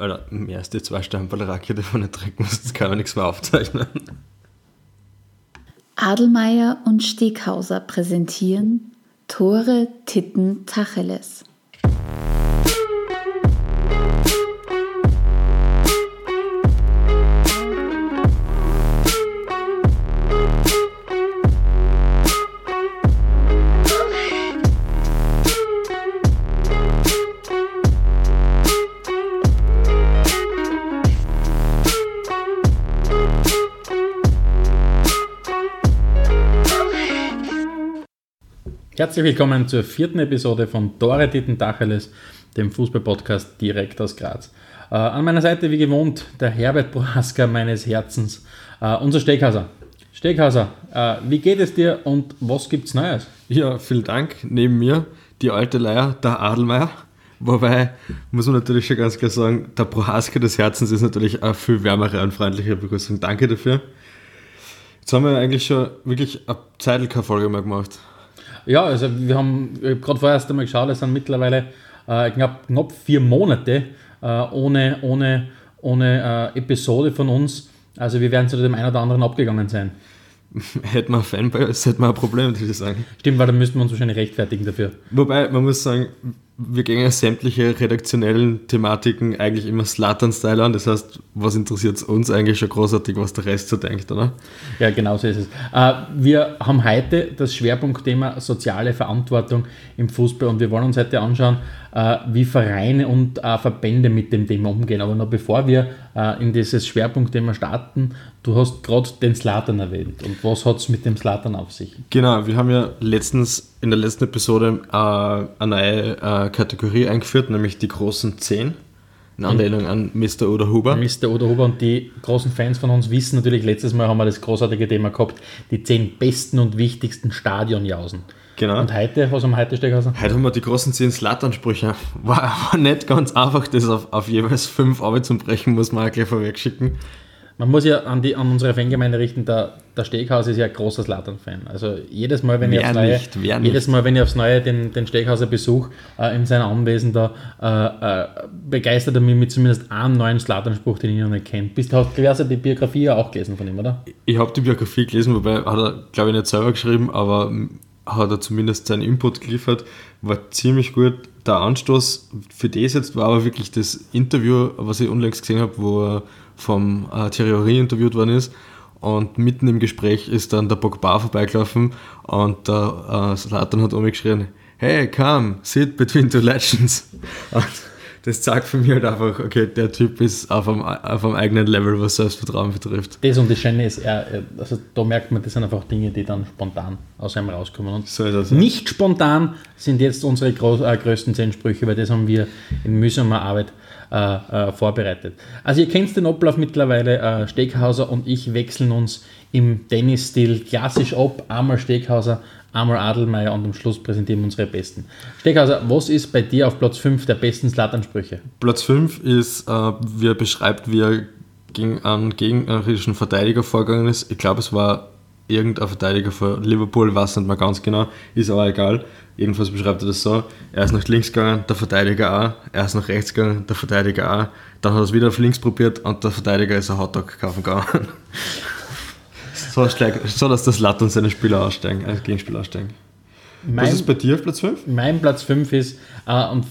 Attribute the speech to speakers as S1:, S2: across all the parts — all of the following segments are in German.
S1: Alter, mehr als die zwei Stammball-Rakete von der trinken das kann man nichts mehr aufzeichnen.
S2: Adelmeier und Steghauser präsentieren Tore Titten Tacheles.
S3: Herzlich willkommen zur vierten Episode von Tore Titten Tacheles, dem Fußballpodcast direkt aus Graz. Äh, an meiner Seite wie gewohnt der Herbert Prohaska meines Herzens, äh, unser Steghauser. Steghauser, äh, wie geht es dir und was gibt's Neues?
S1: Ja, vielen Dank. Neben mir die alte Leier, der Adelmeier. Wobei, muss man natürlich schon ganz klar sagen, der Prohaska des Herzens ist natürlich eine viel wärmere und freundlichere Begrüßung. Danke dafür. Jetzt haben wir eigentlich schon wirklich eine Zeit keine Folge mehr gemacht.
S3: Ja, also wir haben gerade vorher erst einmal geschaut, es sind mittlerweile äh, knapp, knapp vier Monate äh, ohne, ohne, ohne äh, Episode von uns. Also wir werden zu dem einen oder anderen abgegangen sein.
S1: Hätten wir Fanboys, hätten wir ein Problem, würde ich sagen.
S3: Stimmt, weil dann müssten wir uns wahrscheinlich rechtfertigen dafür.
S1: Wobei, man muss sagen, wir gehen ja sämtliche redaktionellen Thematiken eigentlich immer Slatan-Style an. Das heißt, was interessiert uns eigentlich schon großartig, was der Rest so denkt, oder?
S3: Ja, genau so ist es. Äh, wir haben heute das Schwerpunktthema soziale Verantwortung im Fußball und wir wollen uns heute anschauen, äh, wie Vereine und äh, Verbände mit dem Thema umgehen. Aber noch bevor wir in dieses Schwerpunktthema starten, du hast gerade den Slatan erwähnt. Und was hat es mit dem Slatan auf sich?
S1: Genau, wir haben ja letztens in der letzten Episode eine neue Kategorie eingeführt, nämlich die großen 10. In Anlehnung an Mr. Oder Huber.
S3: Mr. Oder Huber und die großen Fans von uns wissen natürlich, letztes Mal haben wir das großartige Thema gehabt, die 10 besten und wichtigsten Stadionjausen.
S1: Genau.
S3: Und heute, was haben wir heute Steghausen?
S1: Heute haben wir die großen 10 Slatansprüche. War, war nicht ganz einfach, das auf, auf jeweils 5 Arbeit zu brechen, muss man auch gleich vorweg schicken.
S3: Man muss ja an, die, an unsere Fangemeinde richten, der, der Steghaus ist ja ein großer Slattern-Fan. Also jedes Mal, wenn ich aufs Neue, nicht, jedes Mal, wenn ich aufs Neue den, den Steghauser besuche, äh, in seinem Anwesen, da äh, äh, begeistert er mich mit zumindest einem neuen Slattern-Spruch, den ich noch nicht kenne. Bist du hast du die Biografie ja auch gelesen von ihm, oder?
S1: Ich habe die Biografie gelesen, wobei hat er, glaube ich, nicht selber geschrieben, aber hat er zumindest seinen Input geliefert. War ziemlich gut. Der Anstoß für das jetzt war aber wirklich das Interview, was ich unlängst gesehen habe, wo er vom äh, Thierry interviewt worden ist. Und mitten im Gespräch ist dann der Pogba vorbeigelaufen und der äh, Slatan hat umgeschrien, hey, come, sit between two legends. Und das zeigt für mich halt einfach, okay, der Typ ist auf einem, auf einem eigenen Level, was Selbstvertrauen betrifft.
S3: Das und das Schöne ist, er, also da merkt man, das sind einfach Dinge, die dann spontan aus einem rauskommen. Und so das, ja. nicht spontan sind jetzt unsere groß, äh, größten zehn Sprüche, weil das haben wir in mühsamer Arbeit äh, äh, vorbereitet. Also ihr kennt den Ablauf mittlerweile, äh, Steghauser und ich wechseln uns im Tennisstil klassisch ab, einmal Steghauser, einmal Adelmeier und am Schluss präsentieren wir unsere besten. Steghauser, was ist bei dir auf Platz 5 der besten Slatansprüche?
S1: Platz 5 ist, äh, wie er beschreibt, wie er gegen einen gegnerischen Verteidiger vorgegangen ist. Ich glaube, es war irgendein Verteidiger von Liverpool, weiß nicht mehr ganz genau, ist aber egal. Jedenfalls beschreibt er das so: er ist nach links gegangen, der Verteidiger auch, er ist nach rechts gegangen, der Verteidiger auch. Dann hat er es wieder auf links probiert und der Verteidiger ist ein Hotdog kaufen gegangen. so, so dass das Latt und seine Spieler aussteigen, als Gegenspieler aussteigen. Mein, Was ist bei dir auf Platz 5?
S3: Mein Platz 5 ist, äh, und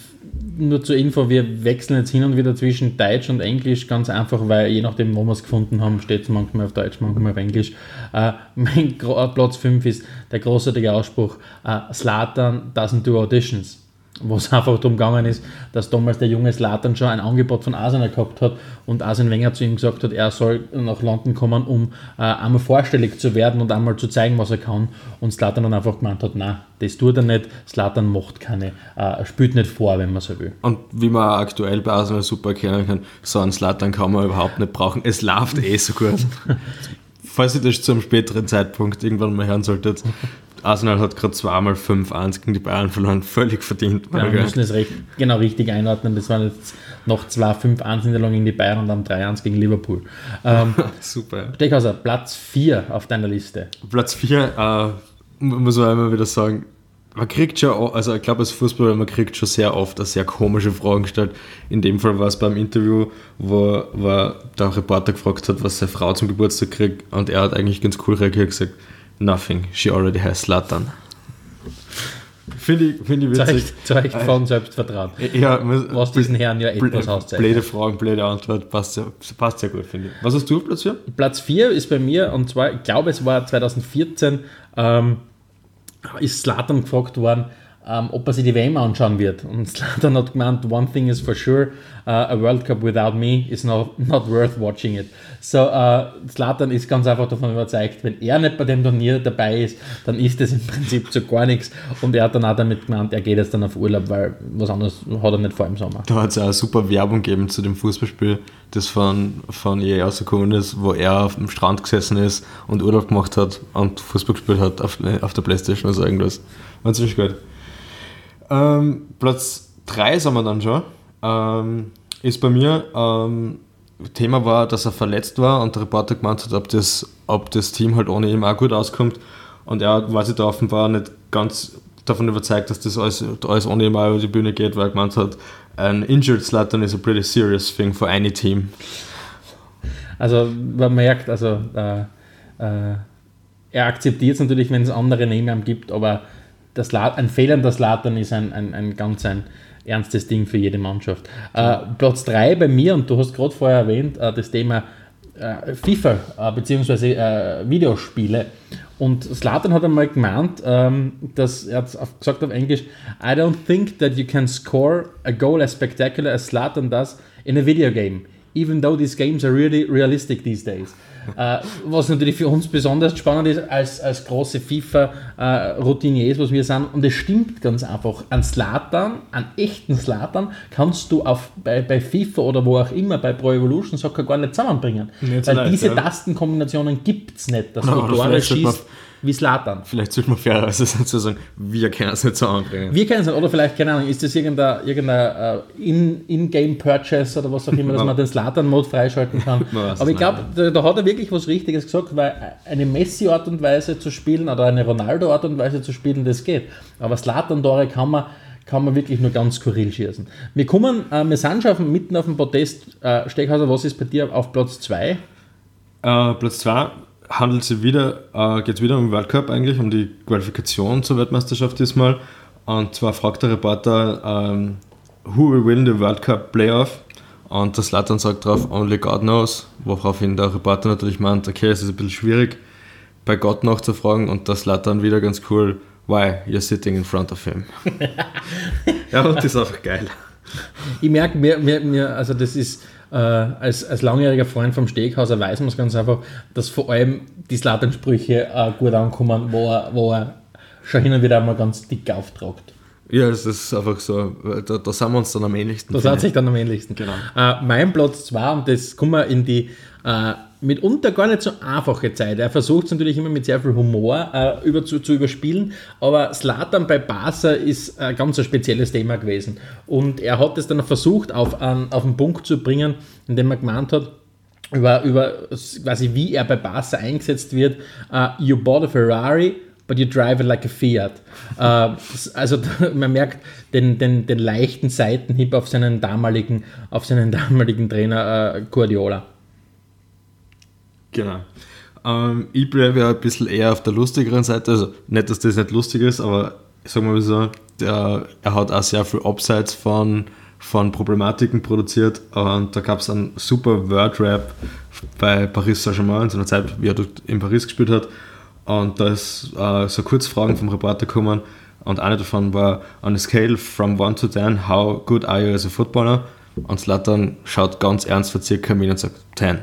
S3: nur zur Info, wir wechseln jetzt hin und wieder zwischen Deutsch und Englisch, ganz einfach, weil je nachdem, wo wir es gefunden haben, steht es manchmal auf Deutsch, manchmal auf Englisch. Äh, mein Platz 5 ist der großartige Ausspruch, äh, Slatan doesn't do auditions wo es einfach darum gegangen ist, dass damals der junge Slatan schon ein Angebot von Arsenal gehabt hat und Arsene Wenger zu ihm gesagt hat, er soll nach London kommen, um äh, einmal vorstellig zu werden und einmal zu zeigen, was er kann. Und Slatan dann einfach gemeint hat, nein, das tut er nicht, Slatan macht keine, äh, spielt nicht vor, wenn man so will.
S1: Und wie man aktuell bei Arsenal super erkennen kann, so einen Slatan kann man überhaupt nicht brauchen. Es läuft eh so gut. Falls ihr das zu einem späteren Zeitpunkt irgendwann mal hören solltet, Arsenal hat gerade zweimal 5-1 gegen die Bayern verloren, völlig verdient.
S3: Ja, wir müssen es recht, genau richtig einordnen. Das waren jetzt noch zwei 5-1-Niederlagen gegen die Bayern und dann 3-1 gegen Liverpool. Ähm,
S1: Super.
S3: Steckhauser, Platz 4 auf deiner Liste.
S1: Platz 4, äh, muss man immer wieder sagen, man kriegt schon, also ich glaube als Fußballer, man kriegt schon sehr oft eine sehr komische Fragen gestellt. In dem Fall war es beim Interview, wo, wo der Reporter gefragt hat, was seine Frau zum Geburtstag kriegt und er hat eigentlich ganz cool reagiert und gesagt, nothing, she already has Slatan. Finde ich, finde ich witzig.
S3: Zeigt, zeigt von Selbstvertrauen.
S1: Ja, muss-
S3: Was diesen Herren ja etwas
S1: Blöde,
S3: auszeichnet.
S1: blöde Fragen, blöde Antwort, passt sehr, passt sehr gut, finde ich. Was hast du auf Platz 4?
S3: Platz 4 ist bei mir, und zwar, ich glaube, es war 2014, ähm, ist Slatan gefragt worden, ähm, ob er sich die WM anschauen wird. Und Slatan hat gemeint, one thing is for sure, uh, a World Cup without me is not, not worth watching it. So, Slatan ist ganz einfach davon überzeugt, wenn er nicht bei dem Turnier dabei ist, dann ist es im Prinzip zu gar nichts. Und er hat dann auch damit gemeint, er geht jetzt dann auf Urlaub, weil was anderes hat er nicht vor im Sommer.
S1: Da hat es auch super Werbung gegeben zu dem Fußballspiel, das von, von EA rausgekommen ist, wo er auf dem Strand gesessen ist und Urlaub gemacht hat und Fußball gespielt hat auf, auf der Playstation oder so irgendwas. War ziemlich gut. Ähm, Platz 3 sind wir dann schon. Ähm, ist bei mir, ähm, Thema war, dass er verletzt war und der Reporter gemeint hat, ob das, ob das Team halt ohne ihn auch gut auskommt. Und er war sich da offenbar nicht ganz davon überzeugt, dass das alles, alles ohne ihn auch über die Bühne geht, weil er gemeint hat, an injured Slatan is a pretty serious thing for any team.
S3: Also man merkt, also äh, äh, er akzeptiert es natürlich, wenn es andere neben ihm gibt, aber das La ein fehlender Slatan ist ein, ein, ein ganz ein ernstes Ding für jede Mannschaft. Äh, Platz 3 bei mir, und du hast gerade vorher erwähnt, äh, das Thema äh, FIFA äh, bzw. Äh, Videospiele. Und Slatan hat einmal gemeint, ähm, dass er hat gesagt auf Englisch, I don't think that you can score a goal as spectacular as Slatan does in a video game, even though these games are really realistic these days. äh, was natürlich für uns besonders spannend ist, als, als große FIFA-Routiniers, was wir sind. Und es stimmt ganz einfach. An Slatan, an echten Slatan, kannst du auf, bei, bei FIFA oder wo auch immer, bei Pro Evolution Soccer gar nicht zusammenbringen.
S1: Nicht
S3: Weil
S1: leicht,
S3: diese
S1: ja.
S3: Tastenkombinationen gibt es nicht, dass
S1: Oder
S3: du Tore
S1: sollte man-
S3: schießt wie Slatan.
S1: Vielleicht sollte man fairerweise zu sagen, wir können es nicht so anbringen.
S3: Wir kennen es nicht, oder vielleicht, keine Ahnung, ist das irgendein, irgendein äh, In- In-Game-Purchase oder was auch immer, dass man den Slatan-Mode freischalten kann. Aber ich glaube, da, da hat er wirklich was Richtiges gesagt, weil eine Messi-Art und Weise zu spielen oder eine Ronaldo-Art und Weise zu spielen, das geht. Aber Slatan-Tore kann man, kann man wirklich nur ganz skurril schießen. Wir kommen, äh, wir sind schon mitten auf dem Podest. Äh, Steckhauser, was ist bei dir auf Platz 2?
S1: Äh, Platz 2 handelt sich wieder, äh, geht es wieder um den World Cup eigentlich, um die Qualifikation zur Weltmeisterschaft diesmal. Und zwar fragt der Reporter, ähm, who will win the World Cup Playoff? Und der Slatan sagt drauf, only God knows, woraufhin der Reporter natürlich meint, okay, es ist ein bisschen schwierig, bei Gott nachzufragen und der Slatan wieder ganz cool, why, you're sitting in front of him. ja, und das ist einfach geil.
S3: Ich merke, mir, mir, mir, also das ist, äh, als, als langjähriger Freund vom Steakhauser weiß man es ganz einfach, dass vor allem die Slatan-Sprüche äh, gut ankommen, wo er, wo er schon hin und wieder mal ganz dick auftragt.
S1: Ja, das ist einfach so, da, da sind wir uns dann am ähnlichsten.
S3: Das
S1: finde
S3: hat sich dann am ähnlichsten.
S1: Genau.
S3: Äh, mein Platz 2, und das kommen wir in die äh, mitunter gar nicht so einfache Zeit. Er versucht es natürlich immer mit sehr viel Humor äh, über, zu, zu überspielen, aber Slatan bei Barca ist ein ganz ein spezielles Thema gewesen. Und er hat es dann versucht, auf, einen, auf den Punkt zu bringen, indem er gemeint hat, über, über quasi wie er bei Barca eingesetzt wird. Uh, you bought a Ferrari, but you drive it like a Fiat. Uh, also man merkt den, den, den leichten Seitenhieb auf seinen damaligen, auf seinen damaligen Trainer uh, Guardiola.
S1: Genau. Ähm, ich bleibe ja ein bisschen eher auf der lustigeren Seite. Also nicht, dass das nicht lustig ist, aber sagen wir mal so, der, er hat auch sehr viel Abseits von, von Problematiken produziert. Und da gab es einen super Word-Rap bei Paris Saint-Germain in seiner Zeit, wie er dort in Paris gespielt hat. Und da ist äh, so Kurzfragen vom Reporter gekommen. Und eine davon war, on a scale from 1 to 10, how good are you as a footballer? Und Slatan schaut ganz ernst verzirkt hin und sagt 10.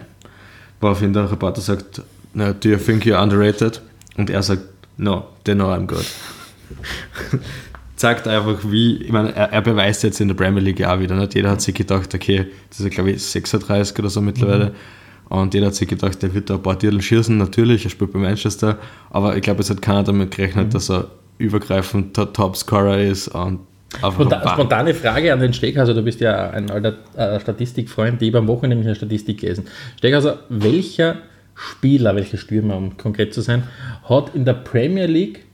S1: Woraufhin der Reporter sagt, no, do you think you're underrated? Und er sagt, no, they know I'm good. Zeigt einfach, wie, ich meine, er, er beweist jetzt in der Premier League auch wieder. Nicht? Jeder hat sich gedacht, okay, das ist, glaube ich, 36 oder so mittlerweile. Und jeder hat sich gedacht, der wird da ein paar Titel schießen. Natürlich, er spielt bei Manchester. Aber ich glaube, es hat keiner damit gerechnet, dass er übergreifend der Topscorer ist. Und
S3: Spontan, spontane Frage an den Steckhauser, du bist ja ein alter äh, Statistikfreund, die beim Wochenende nämlich eine Statistik gelesen. Steckhauser, welcher Spieler, welcher Stürmer, um konkret zu sein, hat in der Premier League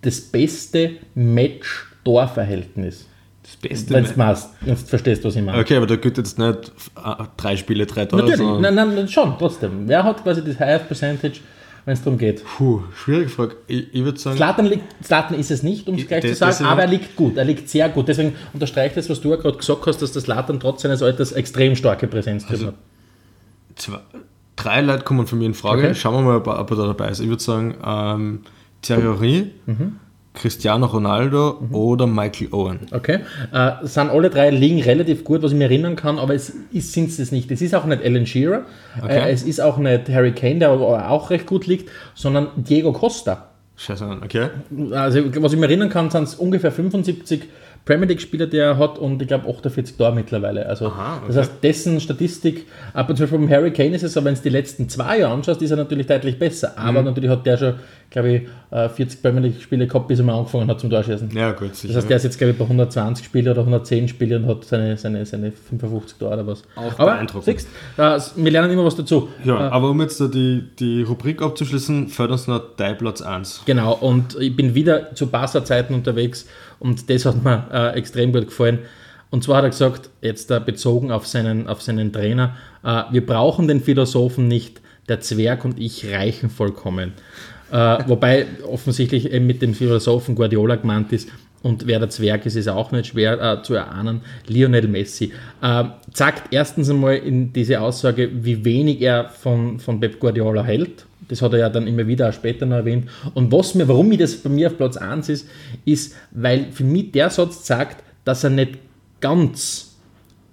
S3: das beste Match-Torverhältnis.
S1: Das Beste.
S3: Wenn du machst, wenn du verstehst, was ich meine.
S1: Okay, aber da gibt jetzt nicht äh, drei Spiele, drei Tore.
S3: Natürlich, nein, nein, schon, trotzdem. Wer hat quasi das Highest Percentage, wenn es darum geht?
S1: Puh, schwierige Frage. Ich, ich würde sagen,
S3: Zlatan, liegt, Zlatan ist es nicht, um es gleich zu sagen, aber er liegt gut, er liegt sehr gut. Deswegen unterstreicht das, was du ja gerade gesagt hast, dass das Zlatan trotz seines Alters extrem starke Präsenz drin hat.
S1: zwei, drei Leute kommen von mir in Frage.
S3: Okay.
S1: Schauen wir mal, ob er ob er da dabei ist. Ich würde sagen, ähm, Thierry Henry,
S3: Mhm.
S1: Cristiano Ronaldo oder Michael Owen.
S3: Okay. Äh, sind alle drei liegen relativ gut, was ich mir erinnern kann, aber es sind es nicht. Es ist auch nicht Alan Shearer,
S1: Okay.
S3: äh, es ist auch nicht Harry Kane, der aber auch recht gut liegt, sondern Diego Costa.
S1: Scheiße, okay.
S3: Also, was ich mir erinnern kann, sind es ungefähr 75 Premier League-Spieler, die er hat und ich glaube 48 Tore mittlerweile. Also,
S1: Aha, okay.
S3: Das heißt, dessen Statistik, aber zum Beispiel beim Harry Kane ist es so, wenn du die letzten zwei Jahre anschaust, ist er natürlich deutlich besser. Aber
S1: Mhm.
S3: natürlich hat der schon, glaube ich, äh, 40 Premier League-Spiele gehabt, bis er mal angefangen hat zum Torschießen.
S1: Ja, gut, sicher.
S3: Das heißt, der ist jetzt, glaube ich, bei 120 Spiele oder 110 Spiele und hat seine, seine, seine 55 Tore oder was.
S1: Auch
S3: Aber
S1: beeindruckend.
S3: siehst, äh, wir lernen immer was dazu.
S1: ja,
S3: Äh,
S1: aber um jetzt da die, die Rubrik abzuschließen, fällt uns noch dein Platz 1.
S3: Genau, und ich bin wieder zu Barca-Zeiten unterwegs und das hat mir äh, extrem gut gefallen. Und zwar hat er gesagt, jetzt äh, bezogen auf seinen, auf seinen Trainer, äh, wir brauchen den Philosophen nicht, der Zwerg und ich reichen vollkommen. Äh, wobei offensichtlich eben mit dem Philosophen Guardiola gemeint ist, und wer der Zwerg ist, ist auch nicht schwer äh, zu erahnen. Lionel Messi äh, sagt erstens einmal in diese Aussage, wie wenig er von, von Pep Guardiola hält. Das hat er ja dann immer wieder auch später noch erwähnt. Und was mir, warum mir das bei mir auf Platz 1 ist, ist, weil für mich der Satz sagt, dass er nicht ganz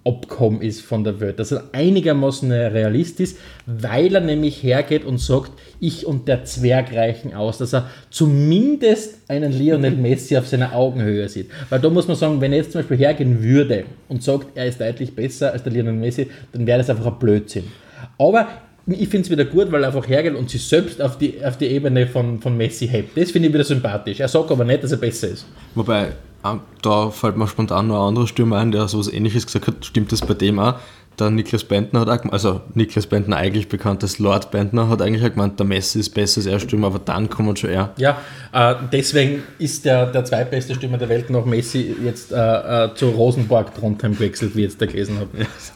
S3: abgekommen ist von der Welt, dass er einigermaßen ein Realist ist, weil er nämlich hergeht und sagt, ich und der Zwerg reichen aus, dass er zumindest einen Lionel Messi auf seiner Augenhöhe sieht. Weil da muss man sagen, wenn er jetzt zum Beispiel hergehen würde und sagt, er ist deutlich besser als der Lionel Messi, dann wäre das einfach ein Blödsinn. Aber ich finde es wieder gut, weil er einfach hergeht und sich selbst auf die, auf die Ebene von, von Messi hebt. Das finde ich wieder sympathisch. Er sagt aber nicht, dass er besser ist.
S1: Wobei, ähm, da fällt mir spontan noch eine andere Stimme ein, der so was ähnliches gesagt hat. Stimmt das bei dem auch? Der Niklas Bentner hat auch gemeint, also Niklas Bentner eigentlich bekannt als Lord Bentner, hat eigentlich auch gemeint, der Messi ist besser als er Stimme, aber dann kommt schon er.
S3: Ja, äh, deswegen ist der, der zweitbeste Stürmer der Welt nach Messi jetzt äh, äh, zu Rosenborg Trondheim gewechselt, wie ich jetzt da gelesen habe.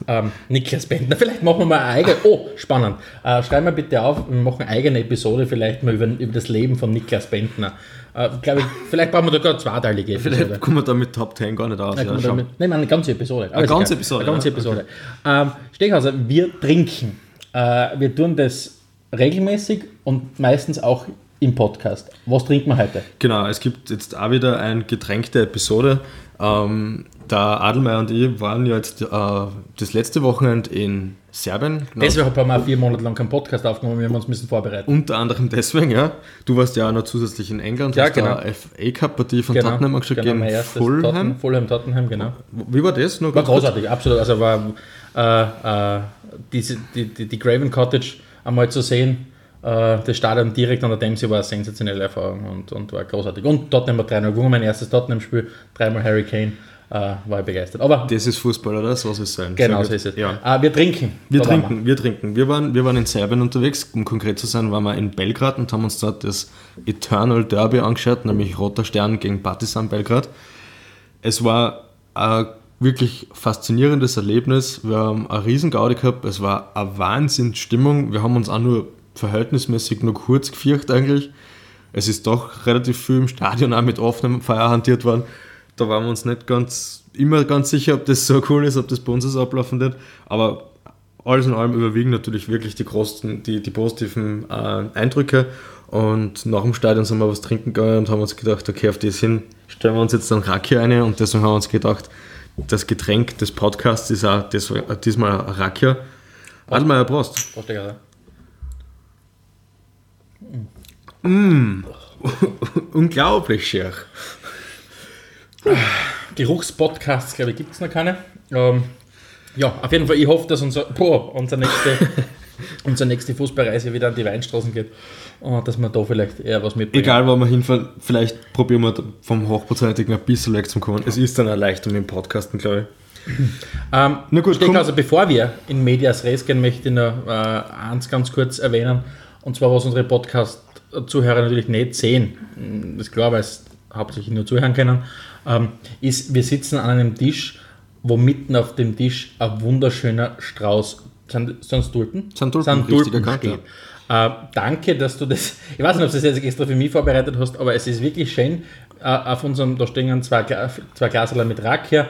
S3: Ähm, Niklas Bentner, vielleicht machen wir mal eine eigene. Oh, spannend. Äh, schreib mal bitte auf, wir machen eine eigene Episode vielleicht mal über, über das Leben von Niklas Bentner. Äh, glaube ich, vielleicht brauchen wir da gerade eine zweiteilige Episode.
S1: Vielleicht kommen wir da mit Top 10 gar nicht aus.
S3: Nein,
S1: Ja, schau.
S3: damit- Nein, eine ganze Episode. Alles
S1: ganze. Episode,
S3: Eine ganze
S1: ja,
S3: Episode. Ähm, Steghauser, wir trinken. Äh, wir tun das regelmäßig und meistens auch im Podcast. Was trinken wir heute?
S1: Genau, es gibt jetzt auch wieder eine getränkte Episode. Ähm, der Adelmeier und ich waren ja jetzt äh, das letzte Wochenende in Serbien. Genau.
S3: Deshalb haben wir vier Monate lang keinen Podcast aufgenommen, wir haben uns müssen vorbereiten.
S1: Unter anderem deswegen, ja. Du warst ja auch noch zusätzlich in England,
S3: Ja,
S1: hast
S3: genau.
S1: da FA Cup-Partie von Tottenham angeschaut
S3: genau,
S1: gegen
S3: erstes
S1: Fulham.
S3: Tottenham, Fulham, Tottenham, genau.
S1: Wie war das? Nur
S3: War
S1: ganz kurz?
S3: großartig, absolut. Also war äh, äh, diese, die, die, die Craven Cottage einmal zu sehen, äh, das Stadion direkt an der Dempsey war eine sensationelle Erfahrung und, und war großartig. Und Tottenham hat 3-0 gewonnen, mein erstes Tottenham-Spiel, dreimal Harry Kane, äh, war ich begeistert. Aber
S1: Das ist Fußball, oder? So soll es sein.
S3: genau so ist es.
S1: Ja.
S3: Äh, wir trinken.
S1: Wir
S3: Da
S1: trinken, wir trinken. Wir waren, wir waren in Serbien unterwegs, um konkret zu sein, waren wir in Belgrad und haben uns dort das Eternal Derby angeschaut, nämlich Roter Stern gegen Partizan Belgrad. Es war ein wirklich faszinierendes Erlebnis. Wir haben eine riesen Gaudi gehabt, es war eine Wahnsinnsstimmung. Wir haben uns auch nur verhältnismäßig nur kurz gefürcht eigentlich. Es ist doch relativ viel im Stadion auch mit offenem Feuer hantiert worden. Da waren wir uns nicht ganz immer ganz sicher, ob das so cool ist, ob das bei uns so ablaufen wird. Aber alles in allem überwiegen natürlich wirklich die großen, die, die positiven äh, Eindrücke. Und nach dem Stadion sind wir was trinken gegangen und haben uns gedacht, okay, auf das hin stellen wir uns jetzt dann Rakia ein. Und deswegen haben wir uns gedacht, das Getränk des Podcasts ist auch das, diesmal Rakia. Adelmeier, Prost.
S3: Prost, Steghauser.
S1: Unglaublich schier.
S3: Geruchspodcasts, glaube ich, gibt es noch keine. Ähm, ja, auf jeden Fall, ich hoffe, dass unser, boah, unsere, nächste, unsere nächste Fußballreise wieder an die Weinstraßen geht und dass wir da vielleicht eher was mitbringen.
S1: Egal, wo wir hinfahren, vielleicht probieren wir vom Hochprozentigen ein bisschen weg zu kommen. Es ist dann eine Erleichterung im Podcasten, glaube ich.
S3: Ähm,
S1: Na gut,
S3: Steck, also bevor wir in Medias Res gehen, möchte ich noch äh, eins ganz kurz erwähnen. Und zwar, was unsere Podcast Zuhörer natürlich nicht sehen, das ist klar, weil es hauptsächlich nur zuhören können, ähm, ist, wir sitzen an einem Tisch, wo mitten auf dem Tisch ein wunderschöner Strauß, sind, sind Tulpen?
S1: Sind Tulpen,
S3: sind
S1: richtig
S3: Tulpen
S1: erkannt,
S3: steht. Äh, danke, dass du das, ich weiß nicht, ob du das jetzt extra für mich vorbereitet hast, aber es ist wirklich schön. Äh, auf unserem, da stehen zwei, Gla- zwei Glaserl mit Rakia,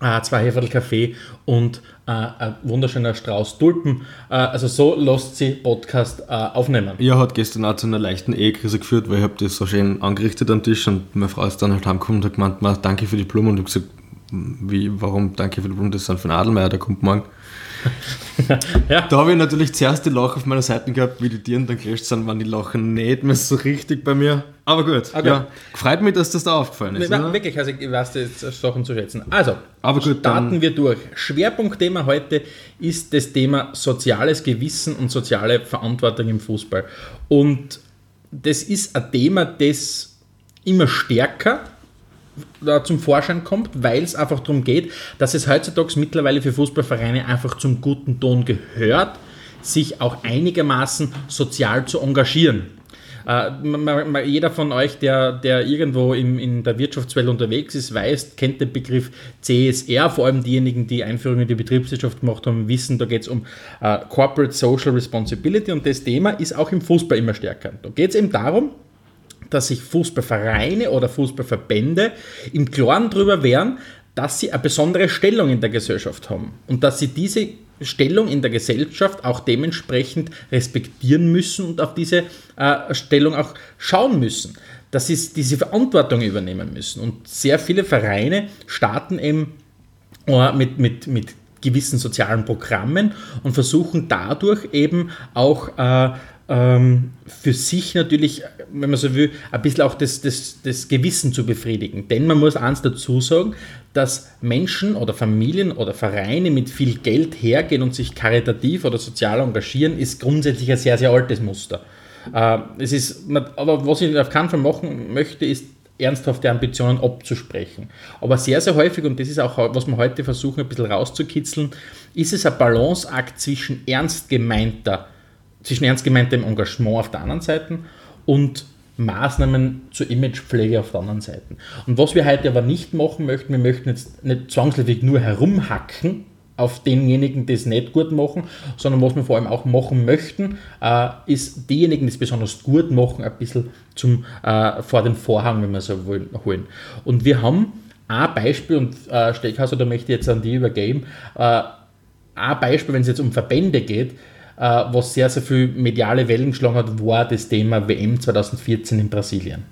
S3: äh, zwei Heferl Kaffee und äh, ein wunderschöner Strauß Tulpen. Äh, also so lässt sie Podcast äh, aufnehmen.
S1: Ja, hat gestern auch zu einer leichten Ehekrise geführt, weil ich habe das so schön angerichtet am Tisch und meine Frau ist dann halt heimgekommen und hat gemeint, "Ma, danke für die Blumen. Und ich habe gesagt, wie, warum danke für die Blumen, das sind von Adelmeier, der kommt morgen.
S3: Ja.
S1: Da habe ich natürlich zuerst die Lache auf meiner Seite gehabt, wie die Tieren dann gelöscht sind, waren die Lachen nicht mehr so richtig bei mir. Aber gut,
S3: Okay.
S1: ja. Freut mich, dass das da aufgefallen ist. Oder?
S3: wirklich, also ich weiß jetzt Sachen zu schätzen. Also,
S1: Aber gut,
S3: starten wir durch. Schwerpunktthema heute ist das Thema soziales Gewissen und soziale Verantwortung im Fußball. Und das ist ein Thema, das immer stärker da zum Vorschein kommt, weil es einfach darum geht, dass es heutzutage mittlerweile für Fußballvereine einfach zum guten Ton gehört, sich auch einigermaßen sozial zu engagieren. Äh, jeder von euch, der, der irgendwo im, in der Wirtschaftswelt unterwegs ist, weiß, kennt den Begriff CSR. Vor allem diejenigen, die Einführung in die Betriebswirtschaft gemacht haben, wissen, da geht es um äh, Corporate Social Responsibility und das Thema ist auch im Fußball immer stärker. Da geht es eben darum, dass sich Fußballvereine oder Fußballverbände im Klaren darüber wären, dass sie eine besondere Stellung in der Gesellschaft haben und dass sie diese Stellung in der Gesellschaft auch dementsprechend respektieren müssen und auf diese äh, Stellung auch schauen müssen, dass sie diese Verantwortung übernehmen müssen. Und sehr viele Vereine starten eben äh, mit, mit, mit gewissen sozialen Programmen und versuchen dadurch eben auch äh, ähm, für sich natürlich, wenn man so will, ein bisschen auch das, das, das Gewissen zu befriedigen. Denn man muss eins dazu sagen, dass Menschen oder Familien oder Vereine mit viel Geld hergehen und sich karitativ oder sozial engagieren, ist grundsätzlich ein sehr, sehr altes Muster. Äh, es ist, aber was ich auf keinen Fall machen möchte, ist ernsthafte Ambitionen abzusprechen. Aber sehr, sehr häufig, und das ist auch, was wir heute versuchen, ein bisschen rauszukitzeln, ist es ein Balanceakt zwischen ernst gemeinter, zwischen ernst gemeintem Engagement auf der anderen Seite und Maßnahmen zur Imagepflege auf der anderen Seite. Und was wir heute aber nicht machen möchten, wir möchten jetzt nicht zwangsläufig nur herumhacken auf denjenigen, die es nicht gut machen, sondern was wir vor allem auch machen möchten, äh, ist diejenigen, die es besonders gut machen, ein bisschen zum, äh, vor den Vorhang, wenn wir so wollen, holen. Und wir haben ein Beispiel, und äh, da möchte ich jetzt an die übergeben, äh, ein Beispiel, wenn es jetzt um Verbände geht, was sehr, sehr viel mediale Wellen geschlagen hat, war das Thema WM 2014 in Brasilien.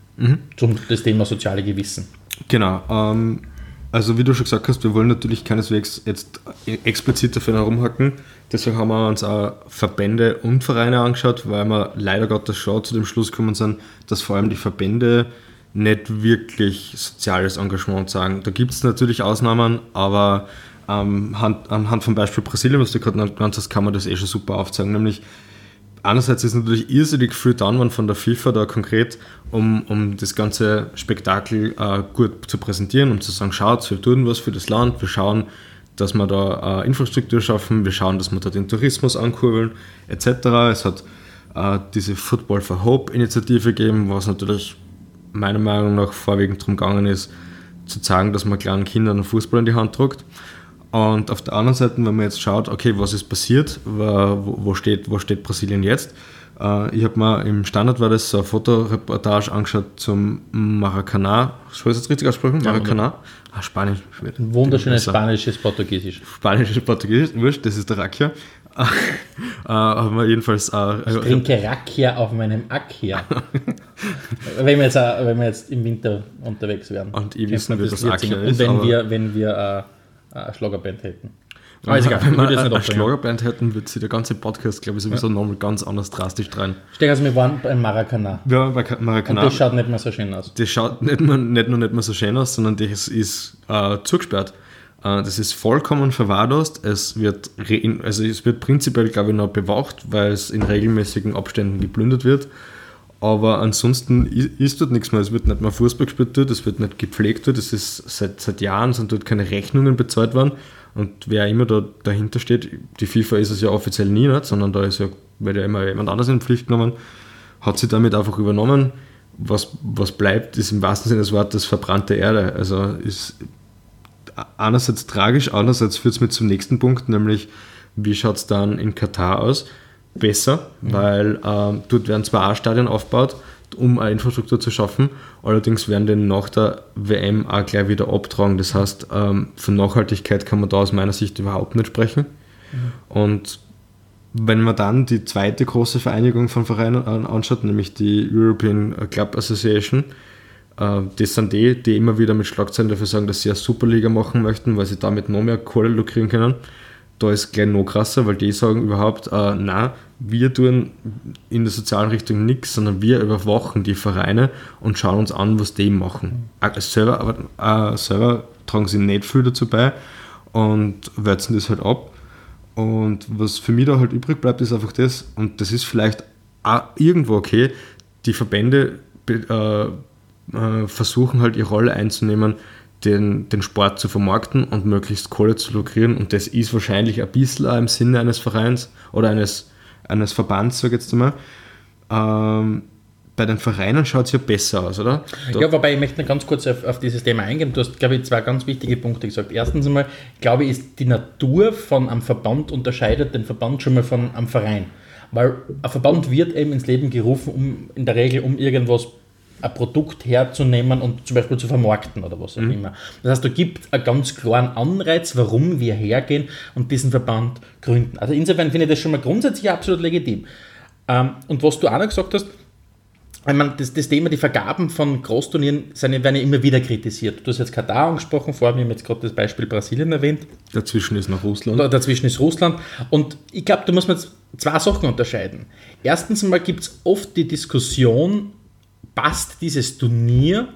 S3: Zum das Thema soziale Gewissen.
S1: Genau. Ähm, also wie du schon gesagt hast, wir wollen natürlich keineswegs jetzt explizit dafür herumhacken. Deswegen haben wir uns auch Verbände und Vereine angeschaut, weil wir leider Gottes schon zu dem Schluss gekommen sind, dass vor allem die Verbände nicht wirklich soziales Engagement sagen. Da gibt es natürlich Ausnahmen, aber ähm, hand, anhand vom Beispiel Brasilien, was du gerade genannt hast, kann man das eh schon super aufzeigen. Nämlich einerseits ist natürlich irrsinnig viel dann von der FIFA da konkret, um, um das ganze Spektakel äh, gut zu präsentieren, um zu sagen, schaut, wir tun was für das Land, wir schauen, dass wir da äh, Infrastruktur schaffen, wir schauen, dass wir da den Tourismus ankurbeln, etc. Es hat äh, diese Football for Hope Initiative gegeben, was natürlich meiner Meinung nach vorwiegend darum gegangen ist, zu zeigen, dass man kleinen Kindern Fußball in die Hand drückt. Und auf der anderen Seite, wenn man jetzt schaut, okay, was ist passiert, wo, wo, steht, wo steht Brasilien jetzt? Äh, ich habe mir im Standard war das so eine Fotoreportage angeschaut zum Maracana. Soll ich das jetzt richtig aussprechen? Maracana? Ah, Spanisch.
S3: Ein wunderschönes spanisches Portugiesisch.
S1: Spanisches Portugiesisch, wurscht, das ist der Rakia. äh, haben wir jedenfalls äh,
S3: Ich trinke Rakia auf meinem Akia. wenn, wir jetzt, wenn wir jetzt im Winter unterwegs wären.
S1: Und ihr
S3: man
S1: wie
S3: das
S1: Akia ist,
S3: Und wenn wir, wenn wir äh, eine Schlagerband hätten. Aber ist egal,
S1: wenn
S3: ich
S1: wir eine. Schlagerband hätten, würde sich der ganze Podcast, glaube ich, sowieso nochmal ganz anders drastisch drehen.
S3: Stell also, wir waren beim Maracana.
S1: Ja, bei Ka-
S3: Und
S1: Maracana.
S3: das schaut nicht mehr so schön aus.
S1: das schaut nicht nur nicht, nur nicht mehr so schön aus, sondern das ist äh, zugesperrt. Äh, das ist vollkommen verwahrlost. Es wird, re- also es wird prinzipiell, glaube ich, noch bewacht, weil es in regelmäßigen Abständen geplündert wird. Aber ansonsten ist dort nichts mehr. Es wird nicht mehr Fußball gespielt dort, es wird nicht gepflegt dort. Es ist seit, seit Jahren sind dort keine Rechnungen bezahlt worden. Und wer immer da dahinter steht, die FIFA ist es ja offiziell nie nicht, sondern da ist ja, wird ja immer jemand anders in Pflicht genommen hat sie damit einfach übernommen. Was, was bleibt, ist im wahrsten Sinne des Wortes verbrannte Erde. Also ist einerseits tragisch, andererseits führt es mich zum nächsten Punkt, nämlich wie schaut es dann in Katar aus? Besser, mhm. weil ähm, dort werden zwar auch Stadien aufgebaut, um eine Infrastruktur zu schaffen, allerdings werden die nach der WM auch gleich wieder abtragen. Das heißt, ähm, von Nachhaltigkeit kann man da aus meiner Sicht überhaupt nicht sprechen. Mhm. Und wenn man dann die zweite große Vereinigung von Vereinen anschaut, nämlich die European Club Association, äh, das sind die, die immer wieder mit Schlagzeilen dafür sagen, dass sie eine Superliga machen möchten, weil sie damit noch mehr Kohle lukrieren können. Da ist gleich noch krasser, weil die sagen überhaupt, äh, na, wir tun in der sozialen Richtung nichts, sondern wir überwachen die Vereine und schauen uns an, was die machen. Äh, selber, äh, selber tragen sie nicht viel dazu bei und wälzen das halt ab. Und was für mich da halt übrig bleibt, ist einfach das, und das ist vielleicht auch irgendwo okay, die Verbände äh, äh, versuchen halt ihre Rolle einzunehmen, den, den Sport zu vermarkten und möglichst Kohle zu lukrieren. Und das ist wahrscheinlich ein bisschen auch im Sinne eines Vereins oder eines, eines Verbands, sag ich jetzt mal. Ähm, bei den Vereinen schaut es ja besser aus, oder?
S3: Da ja, wobei ich möchte ganz kurz auf, auf, dieses Thema eingehen. Du hast, glaube ich, zwei ganz wichtige Punkte gesagt. Erstens einmal, glaube ich, ist die Natur von einem Verband unterscheidet den Verband schon mal von einem Verein. Weil ein Verband wird eben ins Leben gerufen, um in der Regel um irgendwas ein Produkt herzunehmen und zum Beispiel zu vermarkten oder was auch mhm. immer. Das heißt, da gibt einen ganz klaren Anreiz, warum wir hergehen und diesen Verband gründen. Also insofern finde ich das schon mal grundsätzlich absolut legitim. Ähm, und was du auch noch gesagt hast, ich meine, das, das Thema, die Vergaben von Großturnieren sind, werden ja immer wieder kritisiert. Du hast jetzt Katar angesprochen, vor allem, wir haben jetzt gerade das Beispiel Brasilien erwähnt.
S1: Dazwischen ist noch Russland.
S3: Dazwischen ist Russland. Und ich glaube, da muss man jetzt zwei Sachen unterscheiden. Erstens einmal gibt es oft die Diskussion, passt dieses Turnier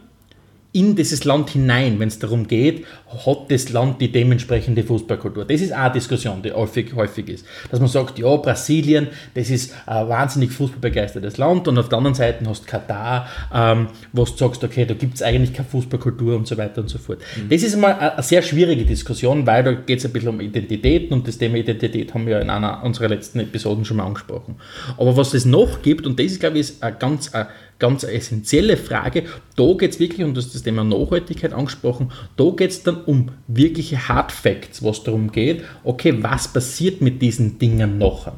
S3: in dieses Land hinein, wenn es darum geht, hat das Land die dementsprechende Fußballkultur. Das ist auch eine Diskussion, die häufig, häufig ist. Dass man sagt, ja, Brasilien, das ist ein wahnsinnig fußballbegeistertes Land und auf der anderen Seite hast du Katar, ähm, wo du sagst, okay, da gibt es eigentlich keine Fußballkultur und so weiter und so fort. Mhm. Das ist mal eine, sehr schwierige Diskussion, weil da geht es ein bisschen um Identitäten und das Thema Identität haben wir in einer unserer letzten Episoden schon mal angesprochen. Aber was es noch gibt, und das ist, glaube ich, eine ganz eine ganz essentielle Frage. Da geht es wirklich, und du hast das Thema Nachhaltigkeit angesprochen, da geht es dann um wirkliche Hard Facts, was darum geht, okay, was passiert mit diesen Dingen nachher?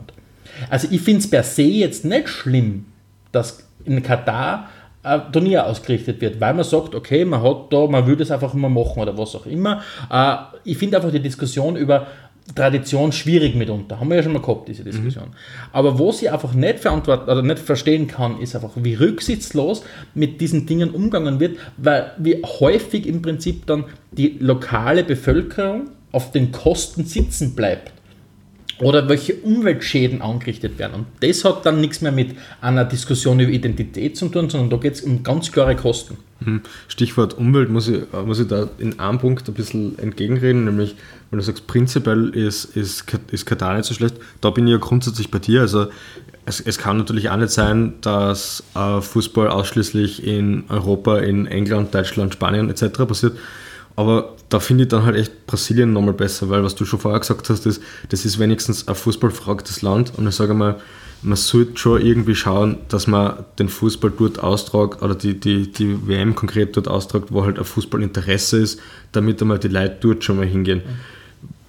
S3: Also ich finde es per se jetzt nicht schlimm, dass in Katar ein Turnier ausgerichtet wird, weil man sagt, okay, man hat da, man will das einfach mal machen oder was auch immer. Äh, ich finde einfach die Diskussion über Tradition schwierig mitunter. Haben wir ja schon mal gehabt, diese Diskussion. Mhm. Aber wo sie einfach nicht verantworten oder nicht verstehen kann, ist einfach, wie rücksichtslos mit diesen Dingen umgegangen wird, weil wie häufig im Prinzip dann die lokale Bevölkerung auf den Kosten sitzen bleibt oder welche Umweltschäden angerichtet werden. Und das hat dann nichts mehr mit einer Diskussion über Identität zu tun, sondern da geht es um ganz klare Kosten.
S1: Mhm. Stichwort Umwelt muss ich, muss ich da in einem Punkt ein bisschen entgegenreden, nämlich wenn du sagst, prinzipiell ist, ist, ist Katar nicht so schlecht, da bin ich ja grundsätzlich bei dir. Also es, es kann natürlich auch nicht sein, dass äh, Fußball ausschließlich in Europa, in England, Deutschland, Spanien etc. passiert. Aber da finde ich dann halt echt Brasilien nochmal besser, weil was du schon vorher gesagt hast, ist, das ist wenigstens ein fußballfragtes Land und ich sage mal, man sollte schon irgendwie schauen, dass man den Fußball dort austragt oder die, die, die WM konkret dort austragt, wo halt ein Fußballinteresse ist, damit einmal die Leute dort schon mal hingehen.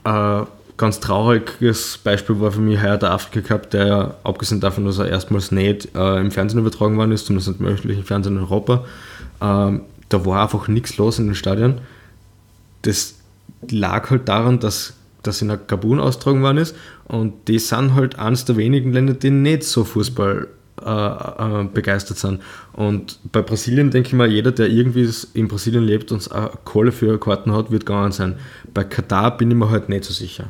S1: Mhm. Äh, ganz trauriges Beispiel war für mich heuer der Afrika Cup, der ja abgesehen davon, dass er erstmals nicht äh, im Fernsehen übertragen worden ist, zumindest im öffentlichen Fernsehen in Europa, äh, da war einfach nichts los in den Stadien. Das lag halt daran, dass das in Gabun austragen worden ist. Und die sind halt eines der wenigen Länder, die nicht so Fußball äh, äh, begeistert sind. Und bei Brasilien denke ich mal, jeder, der irgendwie in Brasilien lebt und Kohle für Karten hat, wird gegangen sein. Bei Katar bin ich mir halt nicht so sicher.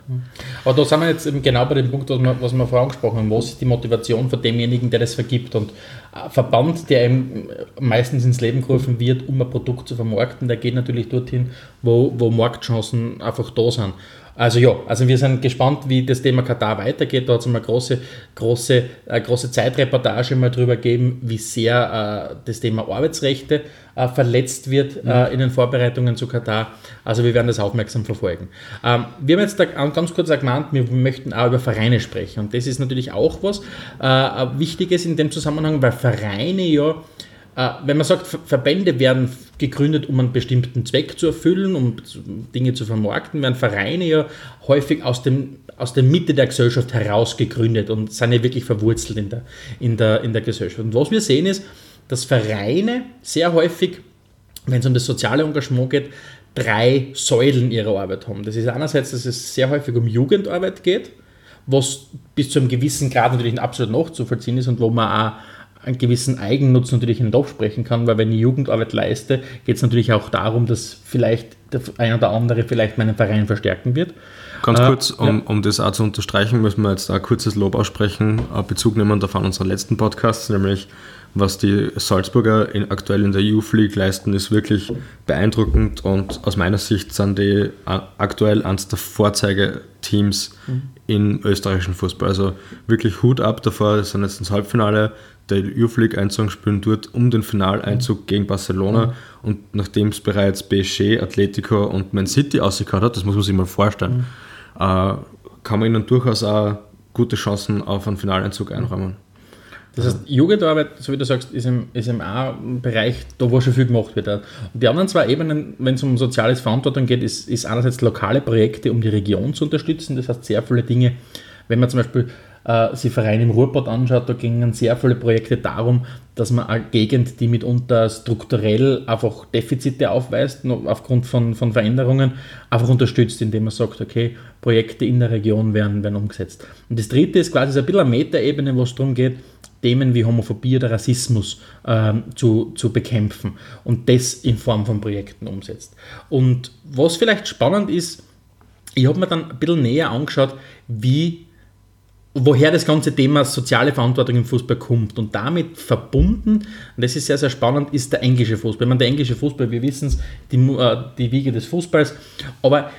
S3: Aber da sind wir jetzt eben genau bei dem Punkt, was wir, was wir vorher angesprochen haben. Was ist die Motivation von demjenigen, der das vergibt? Und ein Verband, der eben meistens ins Leben gerufen wird, um ein Produkt zu vermarkten, der geht natürlich dorthin, wo, wo Marktchancen einfach da sind. Also ja, also wir sind gespannt, wie das Thema Katar weitergeht. Da hat es eine große, große, äh, große Zeitreportage mal drüber gegeben, wie sehr äh, das Thema Arbeitsrechte äh, verletzt wird äh, in den Vorbereitungen zu Katar. Also wir werden das aufmerksam verfolgen. Ähm, wir haben jetzt da ganz kurz gemeint, wir möchten auch über Vereine sprechen. Und das ist natürlich auch was äh, Wichtiges in dem Zusammenhang, weil Vereine ja wenn man sagt, Verbände werden gegründet, um einen bestimmten Zweck zu erfüllen, um Dinge zu vermarkten, werden Vereine ja häufig aus, dem, aus der Mitte der Gesellschaft heraus gegründet und sind ja wirklich verwurzelt in der, in, der, in der Gesellschaft. Und was wir sehen ist, dass Vereine sehr häufig, wenn es um das soziale Engagement geht, drei Säulen ihrer Arbeit haben. Das ist einerseits, dass es sehr häufig um Jugendarbeit geht, was bis zu einem gewissen Grad natürlich absolut nachzuvollziehen ist und wo man auch einen gewissen Eigennutz natürlich nicht absprechen kann, weil wenn ich Jugendarbeit leiste, geht es natürlich auch darum, dass vielleicht der ein oder andere vielleicht meinen Verein verstärken wird.
S1: Ganz äh, kurz, um, ja. um das auch zu unterstreichen, müssen wir jetzt ein kurzes Lob aussprechen, Bezug nehmen davon unseren letzten Podcasts, nämlich was die Salzburger in, aktuell in der Youth League leisten, ist wirklich beeindruckend und aus meiner Sicht sind die aktuell eines der Vorzeigeteams mhm. im österreichischen Fußball. Also wirklich Hut ab davor, sind jetzt ins Halbfinale der Youth League Einzug spielen dort um den Finaleinzug mhm. gegen Barcelona mhm. und nachdem es bereits PSG, Atletico und Man City ausgekaut hat, das muss man sich mal vorstellen, mhm. äh, kann man ihnen durchaus auch gute Chancen auf einen Finaleinzug einräumen.
S3: Das heißt, Jugendarbeit, so wie du sagst, ist im, ist im Bereich, da wo schon viel gemacht wird. Und die anderen zwei Ebenen, wenn es um soziales Verantwortung geht, ist, ist einerseits lokale Projekte, um die Region zu unterstützen. Das heißt, sehr viele Dinge, wenn man zum Beispiel äh, sich Vereine im Ruhrpott anschaut, da gingen sehr viele Projekte darum, dass man eine Gegend, die mitunter strukturell einfach Defizite aufweist, aufgrund von, von Veränderungen, einfach unterstützt, indem man sagt, okay, Projekte in der Region werden, werden umgesetzt. Und das dritte ist quasi so ein bisschen eine Metaebene, wo es darum geht, Themen wie Homophobie oder Rassismus ähm, zu, zu bekämpfen und das in Form von Projekten umsetzt. Und was vielleicht spannend ist, ich habe mir dann ein bisschen näher angeschaut, wie woher das ganze Thema soziale Verantwortung im Fußball kommt. Und damit verbunden, und das ist sehr, sehr spannend, ist der englische Fußball. Ich meine, der englische Fußball, wir wissen es, die, äh, die Wiege des Fußballs, aber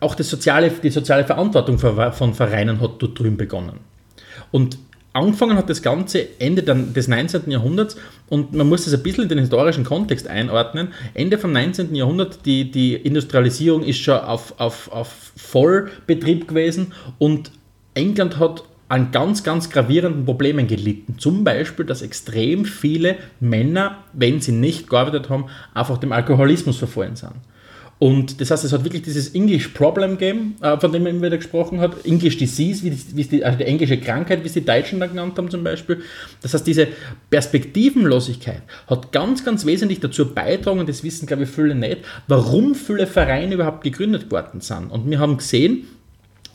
S3: auch das soziale, die soziale Verantwortung von Vereinen hat dort drüben begonnen. Und angefangen hat das Ganze Ende des 19. Jahrhunderts und man muss das ein bisschen in den historischen Kontext einordnen. Ende vom 19. Jahrhundert, die, die Industrialisierung ist schon auf, auf, auf Vollbetrieb gewesen und England hat an ganz, ganz gravierenden Problemen gelitten. Zum Beispiel, dass extrem viele Männer, wenn sie nicht gearbeitet haben, einfach dem Alkoholismus verfallen sind. Und das heißt, es hat wirklich dieses English Problem gegeben, äh, von dem man immer wieder gesprochen hat, English Disease, wie wie die, also die englische Krankheit, wie es die Deutschen da genannt haben zum Beispiel. Das heißt, diese Perspektivenlosigkeit hat ganz, ganz wesentlich dazu beigetragen, und das wissen, glaube ich, viele nicht, warum viele Vereine überhaupt gegründet worden sind. Und wir haben gesehen,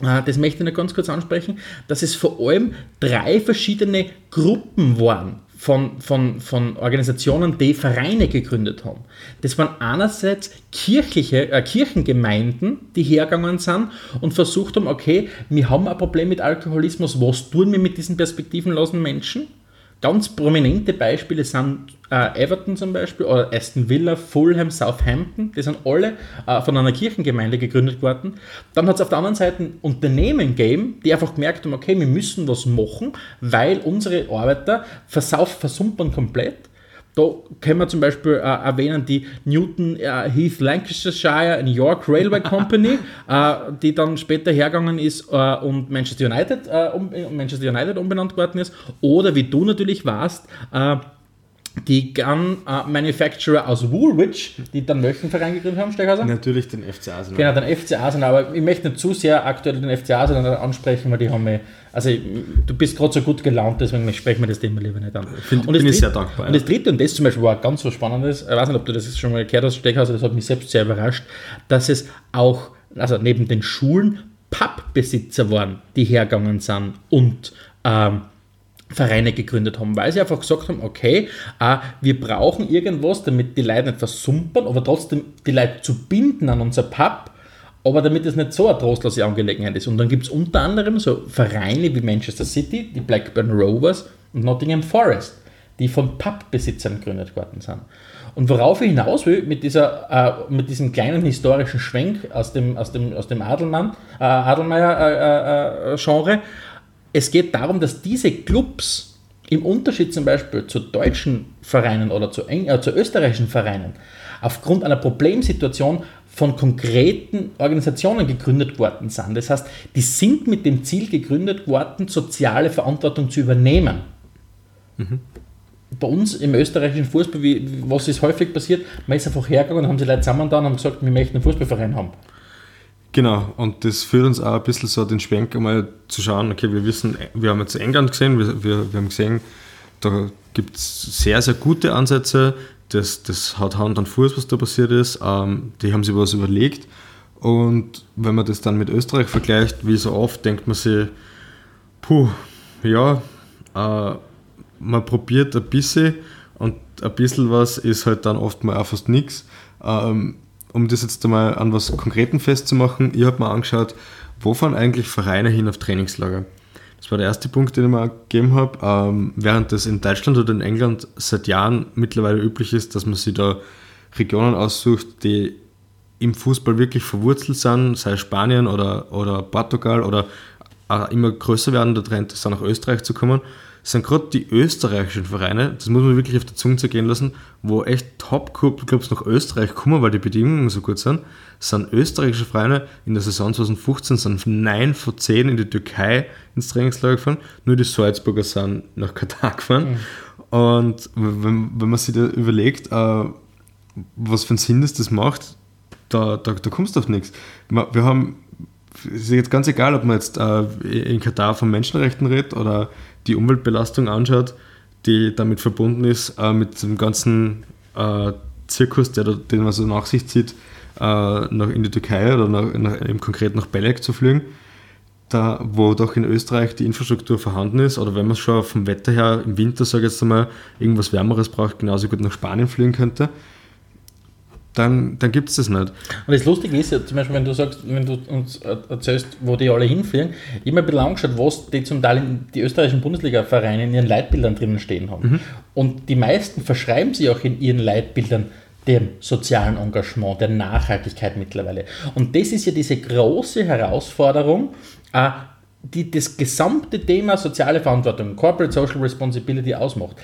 S3: äh, das möchte ich noch ganz kurz ansprechen, dass es vor allem drei verschiedene Gruppen waren von, von, von Organisationen, die Vereine gegründet haben. Das waren einerseits kirchliche, äh, Kirchengemeinden, die hergegangen sind und versucht haben, okay, wir haben ein Problem mit Alkoholismus, was tun wir mit diesen perspektivenlosen Menschen? Ganz prominente Beispiele sind äh, Everton zum Beispiel oder Aston Villa, Fulham, Southampton. Die sind alle äh, von einer Kirchengemeinde gegründet worden. Dann hat es auf der anderen Seite Unternehmen gegeben, die einfach gemerkt haben, okay, wir müssen was machen, weil unsere Arbeiter versumpern komplett da können wir zum Beispiel äh, erwähnen die Newton äh, Heath Lancashire in York Railway Company, äh, die dann später hergegangen ist äh, und Manchester United, äh, um, Manchester United umbenannt worden ist. Oder wie du natürlich warst, äh, die Gun Manufacturer aus Woolwich, die dann welchen Verein gegründet haben,
S1: Steckhauser? Natürlich den FC Arsenal.
S3: Genau, den FC Arsenal, aber ich möchte nicht zu sehr aktuell den FC Arsenal ansprechen, weil die haben mich also du bist gerade so gut gelaunt, deswegen sprechen wir das Thema lieber nicht an.
S1: Find, und bin ich sehr dankbar.
S3: Und das dritte, und das zum Beispiel war ganz was Spannendes, ich weiß nicht, ob du das schon mal gehört hast, Steckhauser, das hat mich selbst sehr überrascht, dass es auch, also neben den Schulen, Pubbesitzer waren, die hergegangen sind und ähm, Vereine gegründet haben, weil sie einfach gesagt haben, okay, äh, wir brauchen irgendwas, damit die Leute nicht versumpern, aber trotzdem die Leute zu binden an unser Pub, aber damit es nicht so eine trostlose Angelegenheit ist. Und dann gibt es unter anderem so Vereine wie Manchester City, die Blackburn Rovers und Nottingham Forest, die von Pappbesitzern gegründet worden sind. Und worauf ich hinaus will, mit, dieser, äh, mit diesem kleinen historischen Schwenk aus dem, aus dem, aus dem Adelmann, äh, Adelmeier-Genre, äh, äh, es geht darum, dass diese Clubs im Unterschied zum Beispiel zu deutschen Vereinen oder zu, äh, zu österreichischen Vereinen aufgrund einer Problemsituation von konkreten Organisationen gegründet worden sind. Das heißt, die sind mit dem Ziel gegründet worden, soziale Verantwortung zu übernehmen. Mhm. Bei uns im österreichischen Fußball, wie, was ist häufig passiert, man ist einfach hergegangen und haben sich Leute zusammen und haben gesagt, wir möchten einen Fußballverein haben.
S1: Genau, und das führt uns auch ein bisschen so den Schwenk einmal zu schauen, okay, wir wissen, wir haben jetzt England gesehen, wir, wir, wir haben gesehen, da gibt es sehr, sehr gute Ansätze, das, das hat Hand und Fuß, was da passiert ist, ähm, die haben sich was überlegt und wenn man das dann mit Österreich vergleicht, wie so oft, denkt man sich, puh, ja, äh, man probiert ein bisschen und ein bisschen was ist halt dann oft mal auch fast nichts. Ähm, um das jetzt einmal an was Konkreten festzumachen, ich habe mir angeschaut, wo fahren eigentlich Vereine hin auf Trainingslager? Das war der erste Punkt, den ich mir gegeben habe. Ähm, während das in Deutschland oder in England seit Jahren mittlerweile üblich ist, dass man sich da Regionen aussucht, die im Fußball wirklich verwurzelt sind, sei Spanien oder, oder Portugal oder immer größer werden der Trend ist, nach Österreich zu kommen sind gerade die österreichischen Vereine, das muss man wirklich auf der Zunge zergehen lassen, wo echt Top-Clubs nach Österreich kommen, weil die Bedingungen so gut sind, sind österreichische Vereine in der Saison 2015 sind 9 von 10 in die Türkei ins Trainingslager gefahren, nur die Salzburger sind nach Katar gefahren. Mhm. Und wenn, wenn man sich da überlegt, äh, was für einen Sinn das, das macht, da, da, da kommst du auf nichts. Wir haben, ist jetzt ganz egal, ob man jetzt äh, in Katar von Menschenrechten redet oder die Umweltbelastung anschaut, die damit verbunden ist, äh, mit dem ganzen äh, Zirkus, der, den man so nach sich zieht, äh, nach, in die Türkei oder nach, nach, eben konkret nach Belek zu fliegen, da, wo doch in Österreich die Infrastruktur vorhanden ist, oder wenn man schon vom Wetter her im Winter, sage ich jetzt einmal, irgendwas Wärmeres braucht, genauso gut nach Spanien fliegen könnte, dann, dann gibt es das nicht.
S3: Und das Lustige ist ja, zum Beispiel, wenn du sagst, wenn du uns erzählst, wo die alle hinfliegen, ich habe mir ein bisschen angeschaut, was die zum Teil in die österreichischen Bundesliga-Vereine in ihren Leitbildern drinnen stehen haben. Mhm. Und die meisten verschreiben sich auch in ihren Leitbildern dem sozialen Engagement, der Nachhaltigkeit mittlerweile. Und das ist ja diese große Herausforderung, äh, die das gesamte Thema soziale Verantwortung, Corporate Social Responsibility ausmacht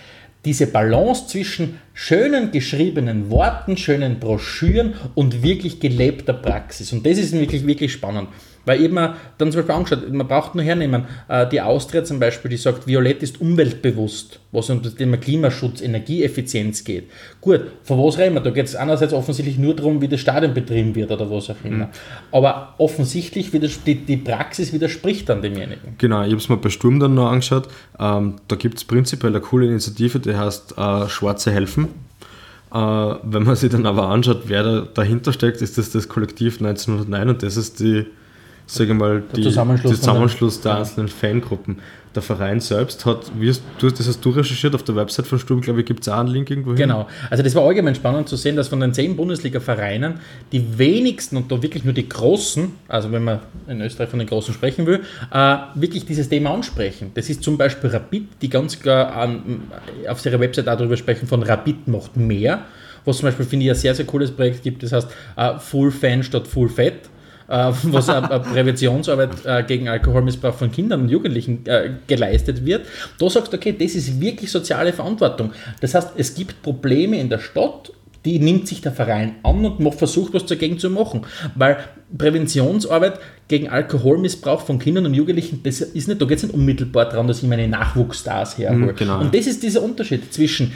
S3: diese Balance zwischen schönen geschriebenen Worten, schönen Broschüren und wirklich gelebter Praxis. Und das ist wirklich, wirklich spannend. Weil eben dann zum Beispiel angeschaut, man braucht nur hernehmen, äh, die Austria zum Beispiel, die sagt, Violett ist umweltbewusst, was um das Thema Klimaschutz, Energieeffizienz geht. Gut, von was reden wir? Da geht es einerseits offensichtlich nur darum, wie das Stadion betrieben wird oder was auch immer. Mhm. Aber offensichtlich die, die Praxis widerspricht dann demjenigen.
S1: Genau, ich habe es mir bei Sturm dann noch angeschaut. Ähm, da gibt es prinzipiell eine coole Initiative, die heißt äh, Schwarze helfen. Äh, wenn man sich dann aber anschaut, wer da dahinter steckt, ist das das Kollektiv 1909 und das ist die sage mal, die, Zusammenschluss, der Zusammenschluss der einzelnen Fangruppen. Der Verein selbst hat, wie hast, du, das hast du recherchiert, auf der Website von Sturm, glaube ich, gibt es auch einen Link irgendwo hin.
S3: Genau, also das war allgemein spannend zu sehen, dass von den zehn Bundesliga-Vereinen die wenigsten und da wirklich nur die Großen, also wenn man in Österreich von den Großen sprechen will, äh, wirklich dieses Thema ansprechen. Das ist zum Beispiel Rapid, die ganz klar an, auf ihrer Website auch darüber sprechen, von Rapid macht mehr, was zum Beispiel, finde ich, ein sehr, sehr cooles Projekt gibt, das heißt uh, Full Fan statt Full Fat äh, was eine Präventionsarbeit äh, gegen Alkoholmissbrauch von Kindern und Jugendlichen äh, geleistet wird. Da sagst du, okay, das ist wirklich soziale Verantwortung. Das heißt, es gibt Probleme in der Stadt, die nimmt sich der Verein an und versucht, was dagegen zu machen. Weil Präventionsarbeit gegen Alkoholmissbrauch von Kindern und Jugendlichen, das ist nicht, da geht es nicht unmittelbar daran, dass ich meine Nachwuchsstars herhole. Mhm, genau. Und das ist dieser Unterschied zwischen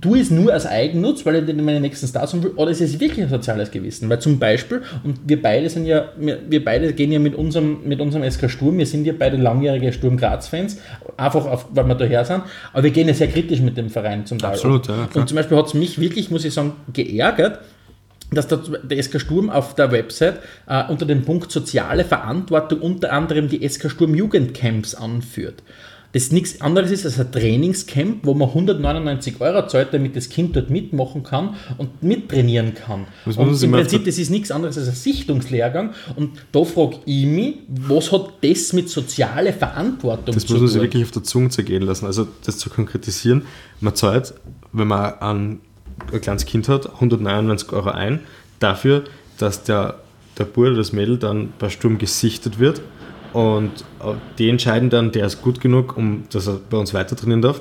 S3: tue es nur als Eigennutz, weil ich meine nächsten Stars haben will, oder ist es wirklich ein soziales Gewissen? Weil zum Beispiel, und wir beide sind ja, wir beide gehen ja mit unserem, mit unserem SK Sturm, wir sind ja beide langjährige Sturm Graz-Fans, einfach auf, weil wir daher sind, aber wir gehen ja sehr kritisch mit dem Verein zum Teil.
S1: Absolut, ja.
S3: Und zum Beispiel hat es mich wirklich, muss ich sagen, geärgert, dass der, der SK Sturm auf der Website äh, unter dem Punkt soziale Verantwortung unter anderem die SK Sturm Jugendcamps anführt. Das nichts anderes ist als ein Trainingscamp, wo man 199 Euro zahlt, damit das Kind dort mitmachen kann und mittrainieren kann.
S1: Was
S3: und im Prinzip, das ist nichts anderes als ein Sichtungslehrgang. Und da frage ich mich, was hat das mit sozialer Verantwortung
S1: Das
S3: zu
S1: muss man sich
S3: tun?
S1: wirklich auf der Zunge zergehen lassen. Also das zu konkretisieren, man zahlt, wenn man ein, ein kleines Kind hat, 199 Euro ein, dafür, dass der, der Bub oder das Mädel dann bei Sturm gesichtet wird und äh, die entscheiden dann, der ist gut genug, um dass er bei uns weiter trainieren darf.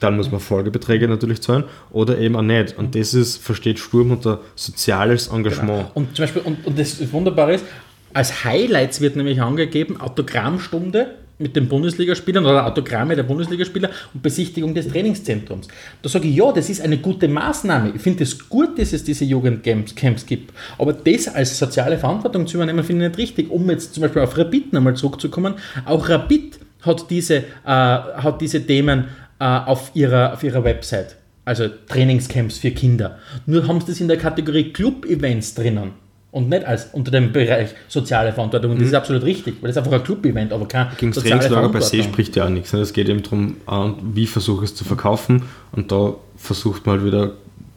S1: Dann muss man Folgebeträge natürlich zahlen oder eben auch nicht. Und das ist, versteht Sturm unter soziales Engagement.
S3: Und zum Beispiel, und, und das Wunderbare ist, als Highlights wird nämlich angegeben, Autogrammstunde mit den Bundesligaspielern oder Autogramme der Bundesligaspieler und Besichtigung des Trainingszentrums. Da sage ich, ja, das ist eine gute Maßnahme. Ich finde es gut, dass es diese Jugendcamps Camps gibt. Aber das als soziale Verantwortung zu übernehmen, finde ich nicht richtig. Um jetzt zum Beispiel auf Rapid nochmal zurückzukommen, auch Rapid hat diese, äh, hat diese Themen äh, auf, ihrer, auf ihrer Website. Also Trainingscamps für Kinder. Nur haben sie das in der Kategorie Club-Events drinnen. Und nicht als unter dem Bereich soziale Verantwortung. Und das ist absolut richtig, weil das ist einfach ein Club-Event, aber kein
S1: Gegen das
S3: soziale
S1: Trainingslager per se spricht ja auch nichts. ne? Es geht eben darum, äh, wie versuche ich es zu verkaufen. Und da versucht man halt wieder,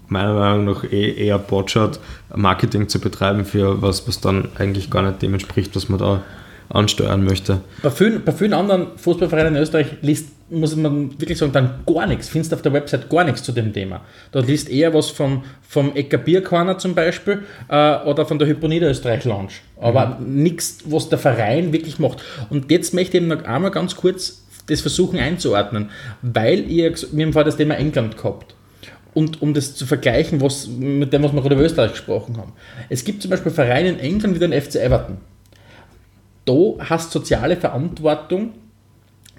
S1: meiner Meinung nach, eh, eher Botschart Marketing zu betreiben für was, was dann eigentlich gar nicht dem entspricht, was man da ansteuern möchte.
S3: Bei vielen, bei vielen anderen Fußballvereinen in Österreich liest, muss man wirklich sagen, dann gar nichts. Findest auf der Website gar nichts zu dem Thema. Da liest eher was vom, vom Ecker Bierkorner zum Beispiel äh, oder von der Hyponida Österreich Lounge. Aber nichts, was der Verein wirklich macht. Und jetzt möchte ich eben noch einmal ganz kurz das versuchen einzuordnen, weil ihr, wir haben vorher das Thema England gehabt. Und um das zu vergleichen, was, mit dem, was wir gerade über Österreich gesprochen haben. Es gibt zum Beispiel Vereine in England wie den FC Everton da hast soziale Verantwortung,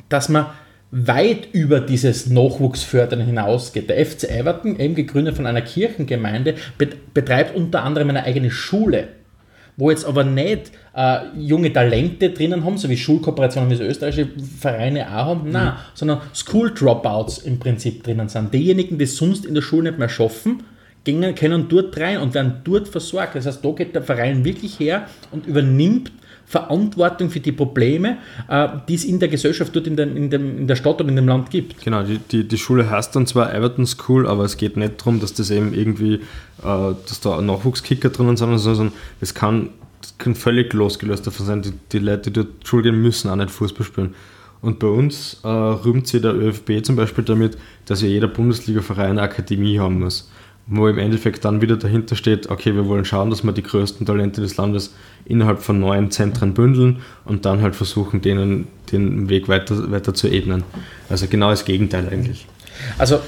S3: dass man weit über dieses Nachwuchsfördern hinausgeht. Der FC Everton, eben gegründet von einer Kirchengemeinde, bet- betreibt unter anderem eine eigene Schule, wo jetzt aber nicht äh, junge Talente drinnen haben, so wie Schulkooperationen, wie es österreichische Vereine auch haben, nein, sondern School Dropouts im Prinzip drinnen sind. Diejenigen, die sonst in der Schule nicht mehr schaffen, gehen, können dort rein und werden dort versorgt. Das heißt, da geht der Verein wirklich her und übernimmt Verantwortung für die Probleme, äh, die es in der Gesellschaft dort in, dem, in, dem, in der Stadt und in dem Land gibt.
S1: Genau, die, die, die Schule heißt dann zwar Everton School, aber es geht nicht darum, dass das eben irgendwie, äh, dass da Nachwuchskicker drinnen sind, sondern es kann, kann völlig losgelöst davon sein. Die, die Leute, die dort Schule gehen, müssen auch nicht Fußball spielen. Und bei uns äh, rühmt sich der ÖFB zum Beispiel damit, dass ja jeder Bundesliga-Verein eine Akademie haben muss. Wo im Endeffekt dann wieder dahinter steht, okay, wir wollen schauen, dass wir die größten Talente des Landes innerhalb von neuen Zentren bündeln und dann halt versuchen, denen den Weg weiter, weiter zu ebnen. Also genau das Gegenteil eigentlich.
S3: Also,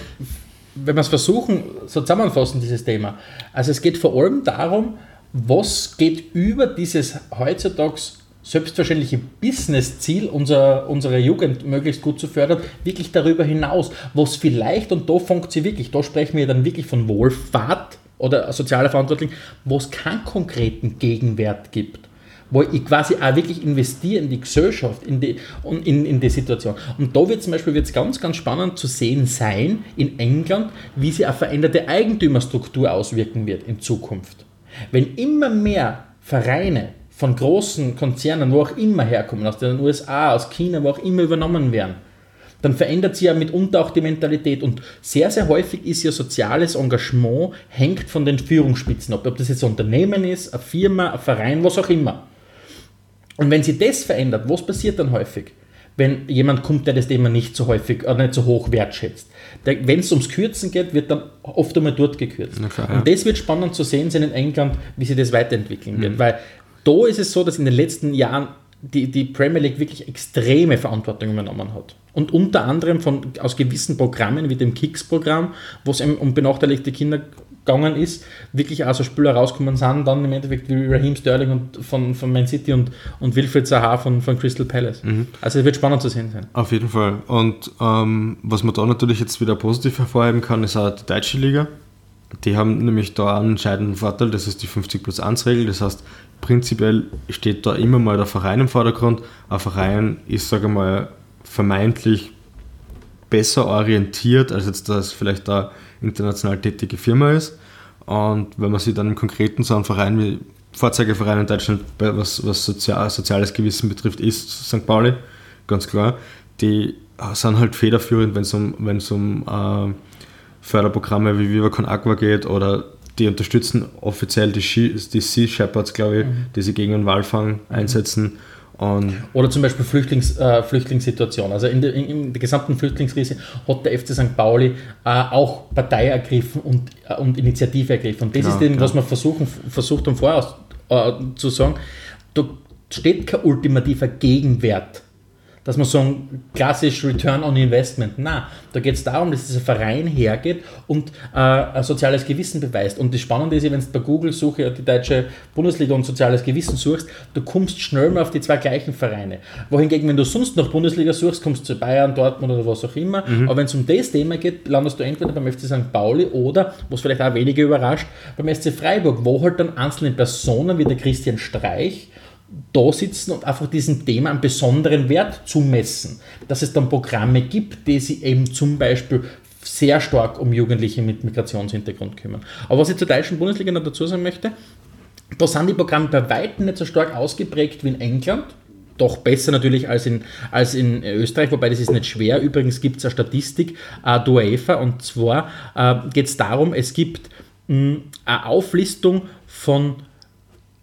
S3: wenn wir es versuchen, so zusammenfassen, dieses Thema. Also, es geht vor allem darum, was geht über dieses heutzutage selbstverständliche Business-Ziel, unser, unsere Jugend möglichst gut zu fördern, wirklich darüber hinaus, was vielleicht, und da fängt sie wirklich, da sprechen wir dann wirklich von Wohlfahrt oder sozialer Verantwortung, wo es keinen konkreten Gegenwert gibt wo ich quasi auch wirklich investiere in die Gesellschaft, in die, in, in die Situation. Und da wird zum Beispiel wird's ganz, ganz spannend zu sehen sein in England, wie sich eine veränderte Eigentümerstruktur auswirken wird in Zukunft. Wenn immer mehr Vereine von großen Konzernen, wo auch immer herkommen, aus den USA, aus China, wo auch immer übernommen werden, dann verändert sich ja mitunter auch die Mentalität. Und sehr, sehr häufig ist ja soziales Engagement, hängt von den Führungsspitzen ab. Ob das jetzt ein Unternehmen ist, eine Firma, ein Verein, was auch immer. Und wenn sich das verändert, was passiert dann häufig? Wenn jemand kommt, der das Thema nicht so häufig oder nicht so hoch wertschätzt. Wenn es ums Kürzen geht, wird dann oft einmal dort gekürzt.
S1: Klar, ja.
S3: Und das wird spannend zu sehen sein in England, wie sich das weiterentwickeln wird. Weil da ist es so, dass in den letzten Jahren die, die Premier League wirklich extreme Verantwortung übernommen hat. Und unter anderem von, aus gewissen Programmen wie dem Kicks-Programm, wo es um benachteiligte Kinder gegangen ist, wirklich auch so Spieler rausgekommen sind, dann im Endeffekt wie Raheem Sterling und von, von Man City und, und Wilfried Zaha von, von Crystal Palace. Also es wird spannend zu sehen sein.
S1: Auf jeden Fall. Und ähm, was man da natürlich jetzt wieder positiv hervorheben kann, ist auch die deutsche Liga. Die haben nämlich da einen entscheidenden Vorteil, das ist die 50 plus 1 Regel. Das heißt, prinzipiell steht da immer mal der Verein im Vordergrund. Ein Verein ist, sage ich mal, vermeintlich besser orientiert, als jetzt das vielleicht da international tätige Firma ist. Und wenn man sich dann im Konkreten so einen Verein wie Vorzeigeverein in Deutschland, was, was sozial, soziales Gewissen betrifft, ist St. Pauli, ganz klar. Die sind halt federführend, wenn es um, wenn's um äh, Förderprogramme wie Viva Con Aqua geht oder die unterstützen offiziell die, Ski, die Sea Shepherds, glaube ich, mhm. die sich gegen den Walfang mhm. einsetzen. Und
S3: Oder zum Beispiel Flüchtlings, äh, Flüchtlingssituation. Also in der, in, in der gesamten Flüchtlingskrise hat der FC St. Pauli äh, auch Partei ergriffen und, äh, und Initiative ergriffen. Und das genau, ist eben, genau. was man versuchen, versucht um voraus äh, zu sagen. Da steht kein ultimativer Gegenwert dass man sagen, klassisch Return on Investment. Nein, da geht es darum, dass dieser Verein hergeht und äh, ein soziales Gewissen beweist. Und das Spannende ist, wenn du bei Google suche die deutsche Bundesliga und soziales Gewissen suchst, du kommst schnell mal auf die zwei gleichen Vereine. Wohingegen, wenn du sonst noch Bundesliga suchst, kommst du zu Bayern, Dortmund oder was auch immer. Mhm. Aber wenn es um das Thema geht, landest du entweder beim FC St. Pauli oder, was vielleicht auch weniger überrascht, beim SC Freiburg, wo halt dann einzelne Personen wie der Christian Streich da sitzen und einfach diesem Thema einen besonderen Wert zu messen. Dass es dann Programme gibt, die sich eben zum Beispiel sehr stark um Jugendliche mit Migrationshintergrund kümmern. Aber was ich zur deutschen Bundesliga noch dazu sagen möchte, da sind die Programme bei weitem nicht so stark ausgeprägt wie in England. Doch besser natürlich als in, als in Österreich, wobei das ist nicht schwer. Übrigens gibt es eine Statistik, äh, der und zwar äh, geht es darum, es gibt mh, eine Auflistung von,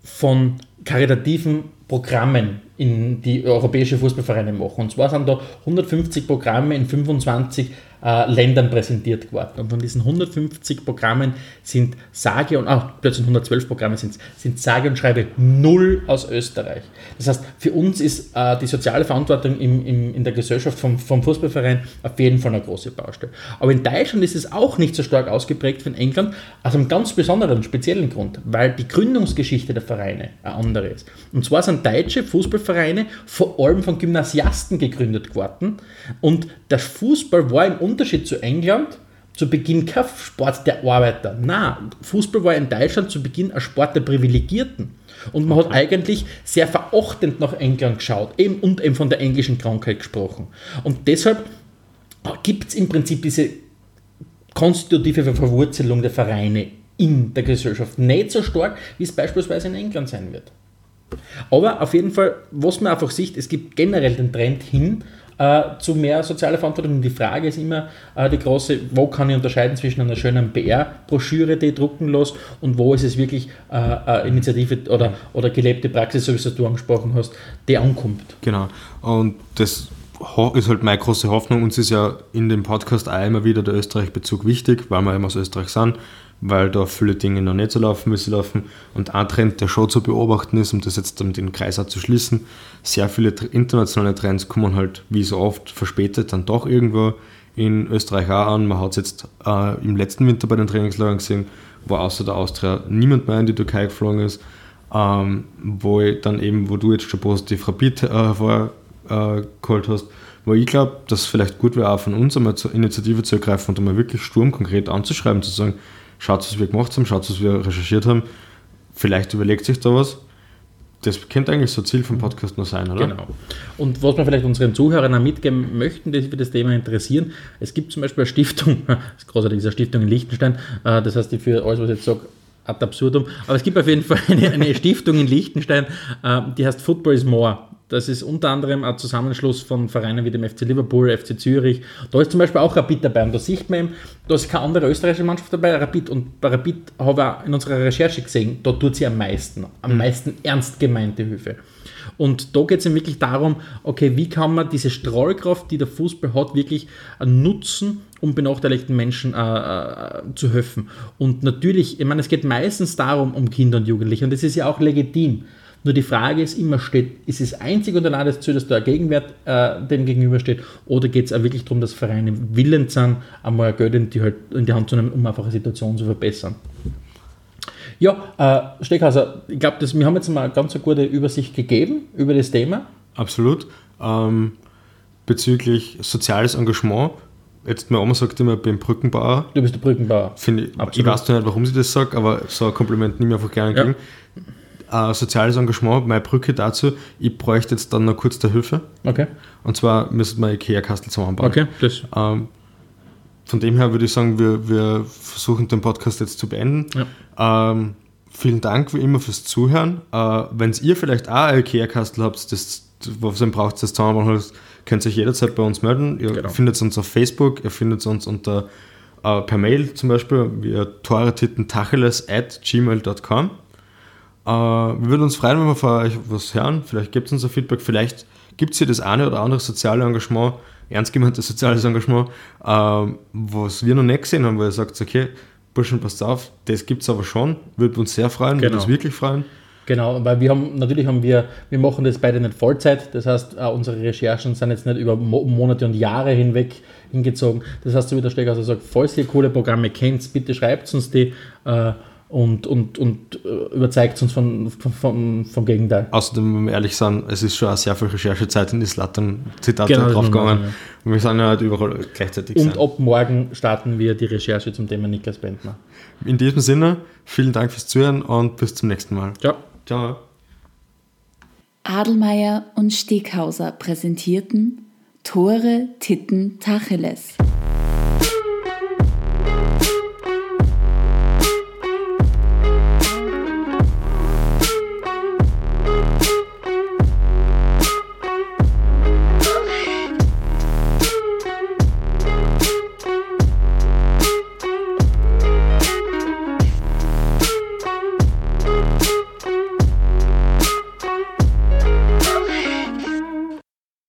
S3: von karitativen Programmen in die europäische Fußballvereine machen. Und zwar sind da 150 Programme in 25 äh, Ländern präsentiert geworden. Und von diesen 150 Programmen sind sage und, ah, plötzlich 112 Programme sind, sind sage und schreibe null aus Österreich. Das heißt, für uns ist äh, die soziale Verantwortung im, im, in der Gesellschaft vom, vom Fußballverein auf jeden Fall eine große Baustelle. Aber in Deutschland ist es auch nicht so stark ausgeprägt wie in England, aus einem ganz besonderen, speziellen Grund, weil die Gründungsgeschichte der Vereine eine andere ist. Und zwar sind deutsche Fußballvereine vor allem von Gymnasiasten gegründet worden und der Fußball war im Unterschied zu England zu Beginn kein Sport der Arbeiter. Nein, Fußball war in Deutschland zu Beginn ein Sport der Privilegierten. Und man hat eigentlich sehr verachtend nach England geschaut eben, und eben von der englischen Krankheit gesprochen. Und deshalb gibt es im Prinzip diese konstitutive Verwurzelung der Vereine in der Gesellschaft nicht so stark, wie es beispielsweise in England sein wird. Aber auf jeden Fall, was man einfach sieht, es gibt generell den Trend hin äh, zu mehr sozialer Verantwortung. Und die Frage ist immer äh, die große, wo kann ich unterscheiden zwischen einer schönen PR-Broschüre, die ich drucken lasse, und wo ist es wirklich äh, Initiative oder, oder gelebte Praxis, so wie du angesprochen hast, die ankommt.
S1: Genau. Und das ist halt meine große Hoffnung. Uns ist ja in dem Podcast auch immer wieder der Österreich-Bezug wichtig, weil wir eben aus Österreich sind weil da viele Dinge noch nicht so laufen, sie laufen. Und ein Trend, der schon zu beobachten ist, um das jetzt um den Kreis auch zu schließen, sehr viele internationale Trends kommen halt, wie so oft, verspätet dann doch irgendwo in Österreich auch an. Man hat es jetzt äh, im letzten Winter bei den Trainingslagern gesehen, wo außer der Austria niemand mehr in die Türkei geflogen ist, ähm, wo dann eben, wo du jetzt schon positiv Rapid äh, hervorgeholt äh, hast, wo ich glaube, dass es vielleicht gut wäre, auch von uns einmal zur Initiative zu ergreifen und einmal wirklich sturmkonkret anzuschreiben, zu sagen, schaut, was wir gemacht haben, schaut, was wir recherchiert haben. Vielleicht überlegt sich da was. Das könnte eigentlich so Ziel vom Podcast nur sein, oder?
S3: Genau. Und was wir vielleicht unseren Zuhörern mitgeben möchten, die sich für das Thema interessieren, es gibt zum Beispiel eine Stiftung, das ist großartig, eine Stiftung in Liechtenstein, äh, das heißt, die für alles, was ich jetzt sage, ad absurdum, aber es gibt auf jeden Fall eine, eine Stiftung in Liechtenstein, äh, die heißt Football is More. Das ist unter anderem ein Zusammenschluss von Vereinen wie dem FC Liverpool, FC Zürich. Da ist zum Beispiel auch Rapid dabei. Und da sieht man eben, da ist keine andere österreichische Mannschaft dabei, Rapid. Und bei Rapid habe ich auch in unserer Recherche gesehen, da tut sie am meisten, am mhm. meisten ernst gemeinte Hilfe. Und da geht es wirklich darum, okay, wie kann man diese Strahlkraft, die der Fußball hat, wirklich nutzen, um benachteiligten Menschen äh, äh, zu helfen. Und natürlich, ich meine, es geht meistens darum, um Kinder und Jugendliche. Und das ist ja auch legitim. Nur die Frage ist immer, steht, ist es einzig und allein das Ziel, dass da ein Gegenwert äh, dem gegenübersteht, oder geht es auch wirklich darum, dass Vereine willens sind, einmal Geld in die, halt, in die Hand zu nehmen, um einfach eine Situation zu verbessern? Ja, äh, Steckhauser, ich glaube, wir haben jetzt mal eine ganz gute Übersicht gegeben über das Thema.
S1: Absolut. Ähm, bezüglich soziales Engagement, jetzt meine Oma sagt immer, ich bin Brückenbauer.
S3: Du bist der Brückenbauer.
S1: ich, ich weiß nicht, warum sie das sagt, aber so ein Kompliment nehme ich einfach gerne entgegen. Ja äh, soziales Engagement, meine Brücke dazu, ich bräuchte jetzt dann noch kurz der Hilfe.
S3: Okay.
S1: Und zwar müssen wir IKEA-Kastel zusammenbauen.
S3: Okay, das.
S1: Ähm, von dem her würde ich sagen, wir, wir versuchen den Podcast jetzt zu beenden. Ja. Ähm, vielen Dank wie immer fürs Zuhören. Äh, Wenn ihr vielleicht auch ein IKEA-Kastel habt, das, was ihr braucht, das zusammenbauen könnt ihr euch jederzeit bei uns melden. Ihr
S3: Genau.
S1: findet uns auf Facebook, ihr findet uns unter äh, per Mail zum Beispiel via toretitentacheles at gmail.com. Äh, wir würden uns freuen, wenn wir von euch was hören. Vielleicht gibt es uns ein Feedback, vielleicht gibt es hier das eine oder andere soziale Engagement, ernst gemeintes soziales Engagement, äh, was wir noch nicht gesehen haben, wo ihr sagt, okay, Burschen, passt auf, das gibt es aber schon, würde uns sehr freuen, würde
S3: Genau.
S1: uns wirklich freuen.
S3: Genau, weil wir haben, natürlich haben wir, wir machen das beide nicht Vollzeit, das heißt, äh, unsere Recherchen sind jetzt nicht über Mo Monate und Jahre hinweg hingezogen. Das heißt, so wie der Steger sagt, falls ihr coole Programme kennt, bitte schreibt uns die äh, und, und, und äh, überzeugt uns von, von, von, vom Gegenteil.
S1: Außerdem, wenn wir ehrlich sind, es ist schon sehr viel Recherchezeit in die Slattern-Zitate
S3: Genau,
S1: draufgegangen.
S3: sagen,
S1: Und wir sind ja halt überall gleichzeitig.
S3: Und
S1: sein.
S3: ab morgen starten wir die Recherche zum Thema Niklas Bentner.
S1: In diesem Sinne, vielen Dank fürs Zuhören und bis zum nächsten Mal.
S3: Ciao.
S1: Ciao.
S2: Adelmeier und Steghauser präsentierten Tore, Titten, Tacheles.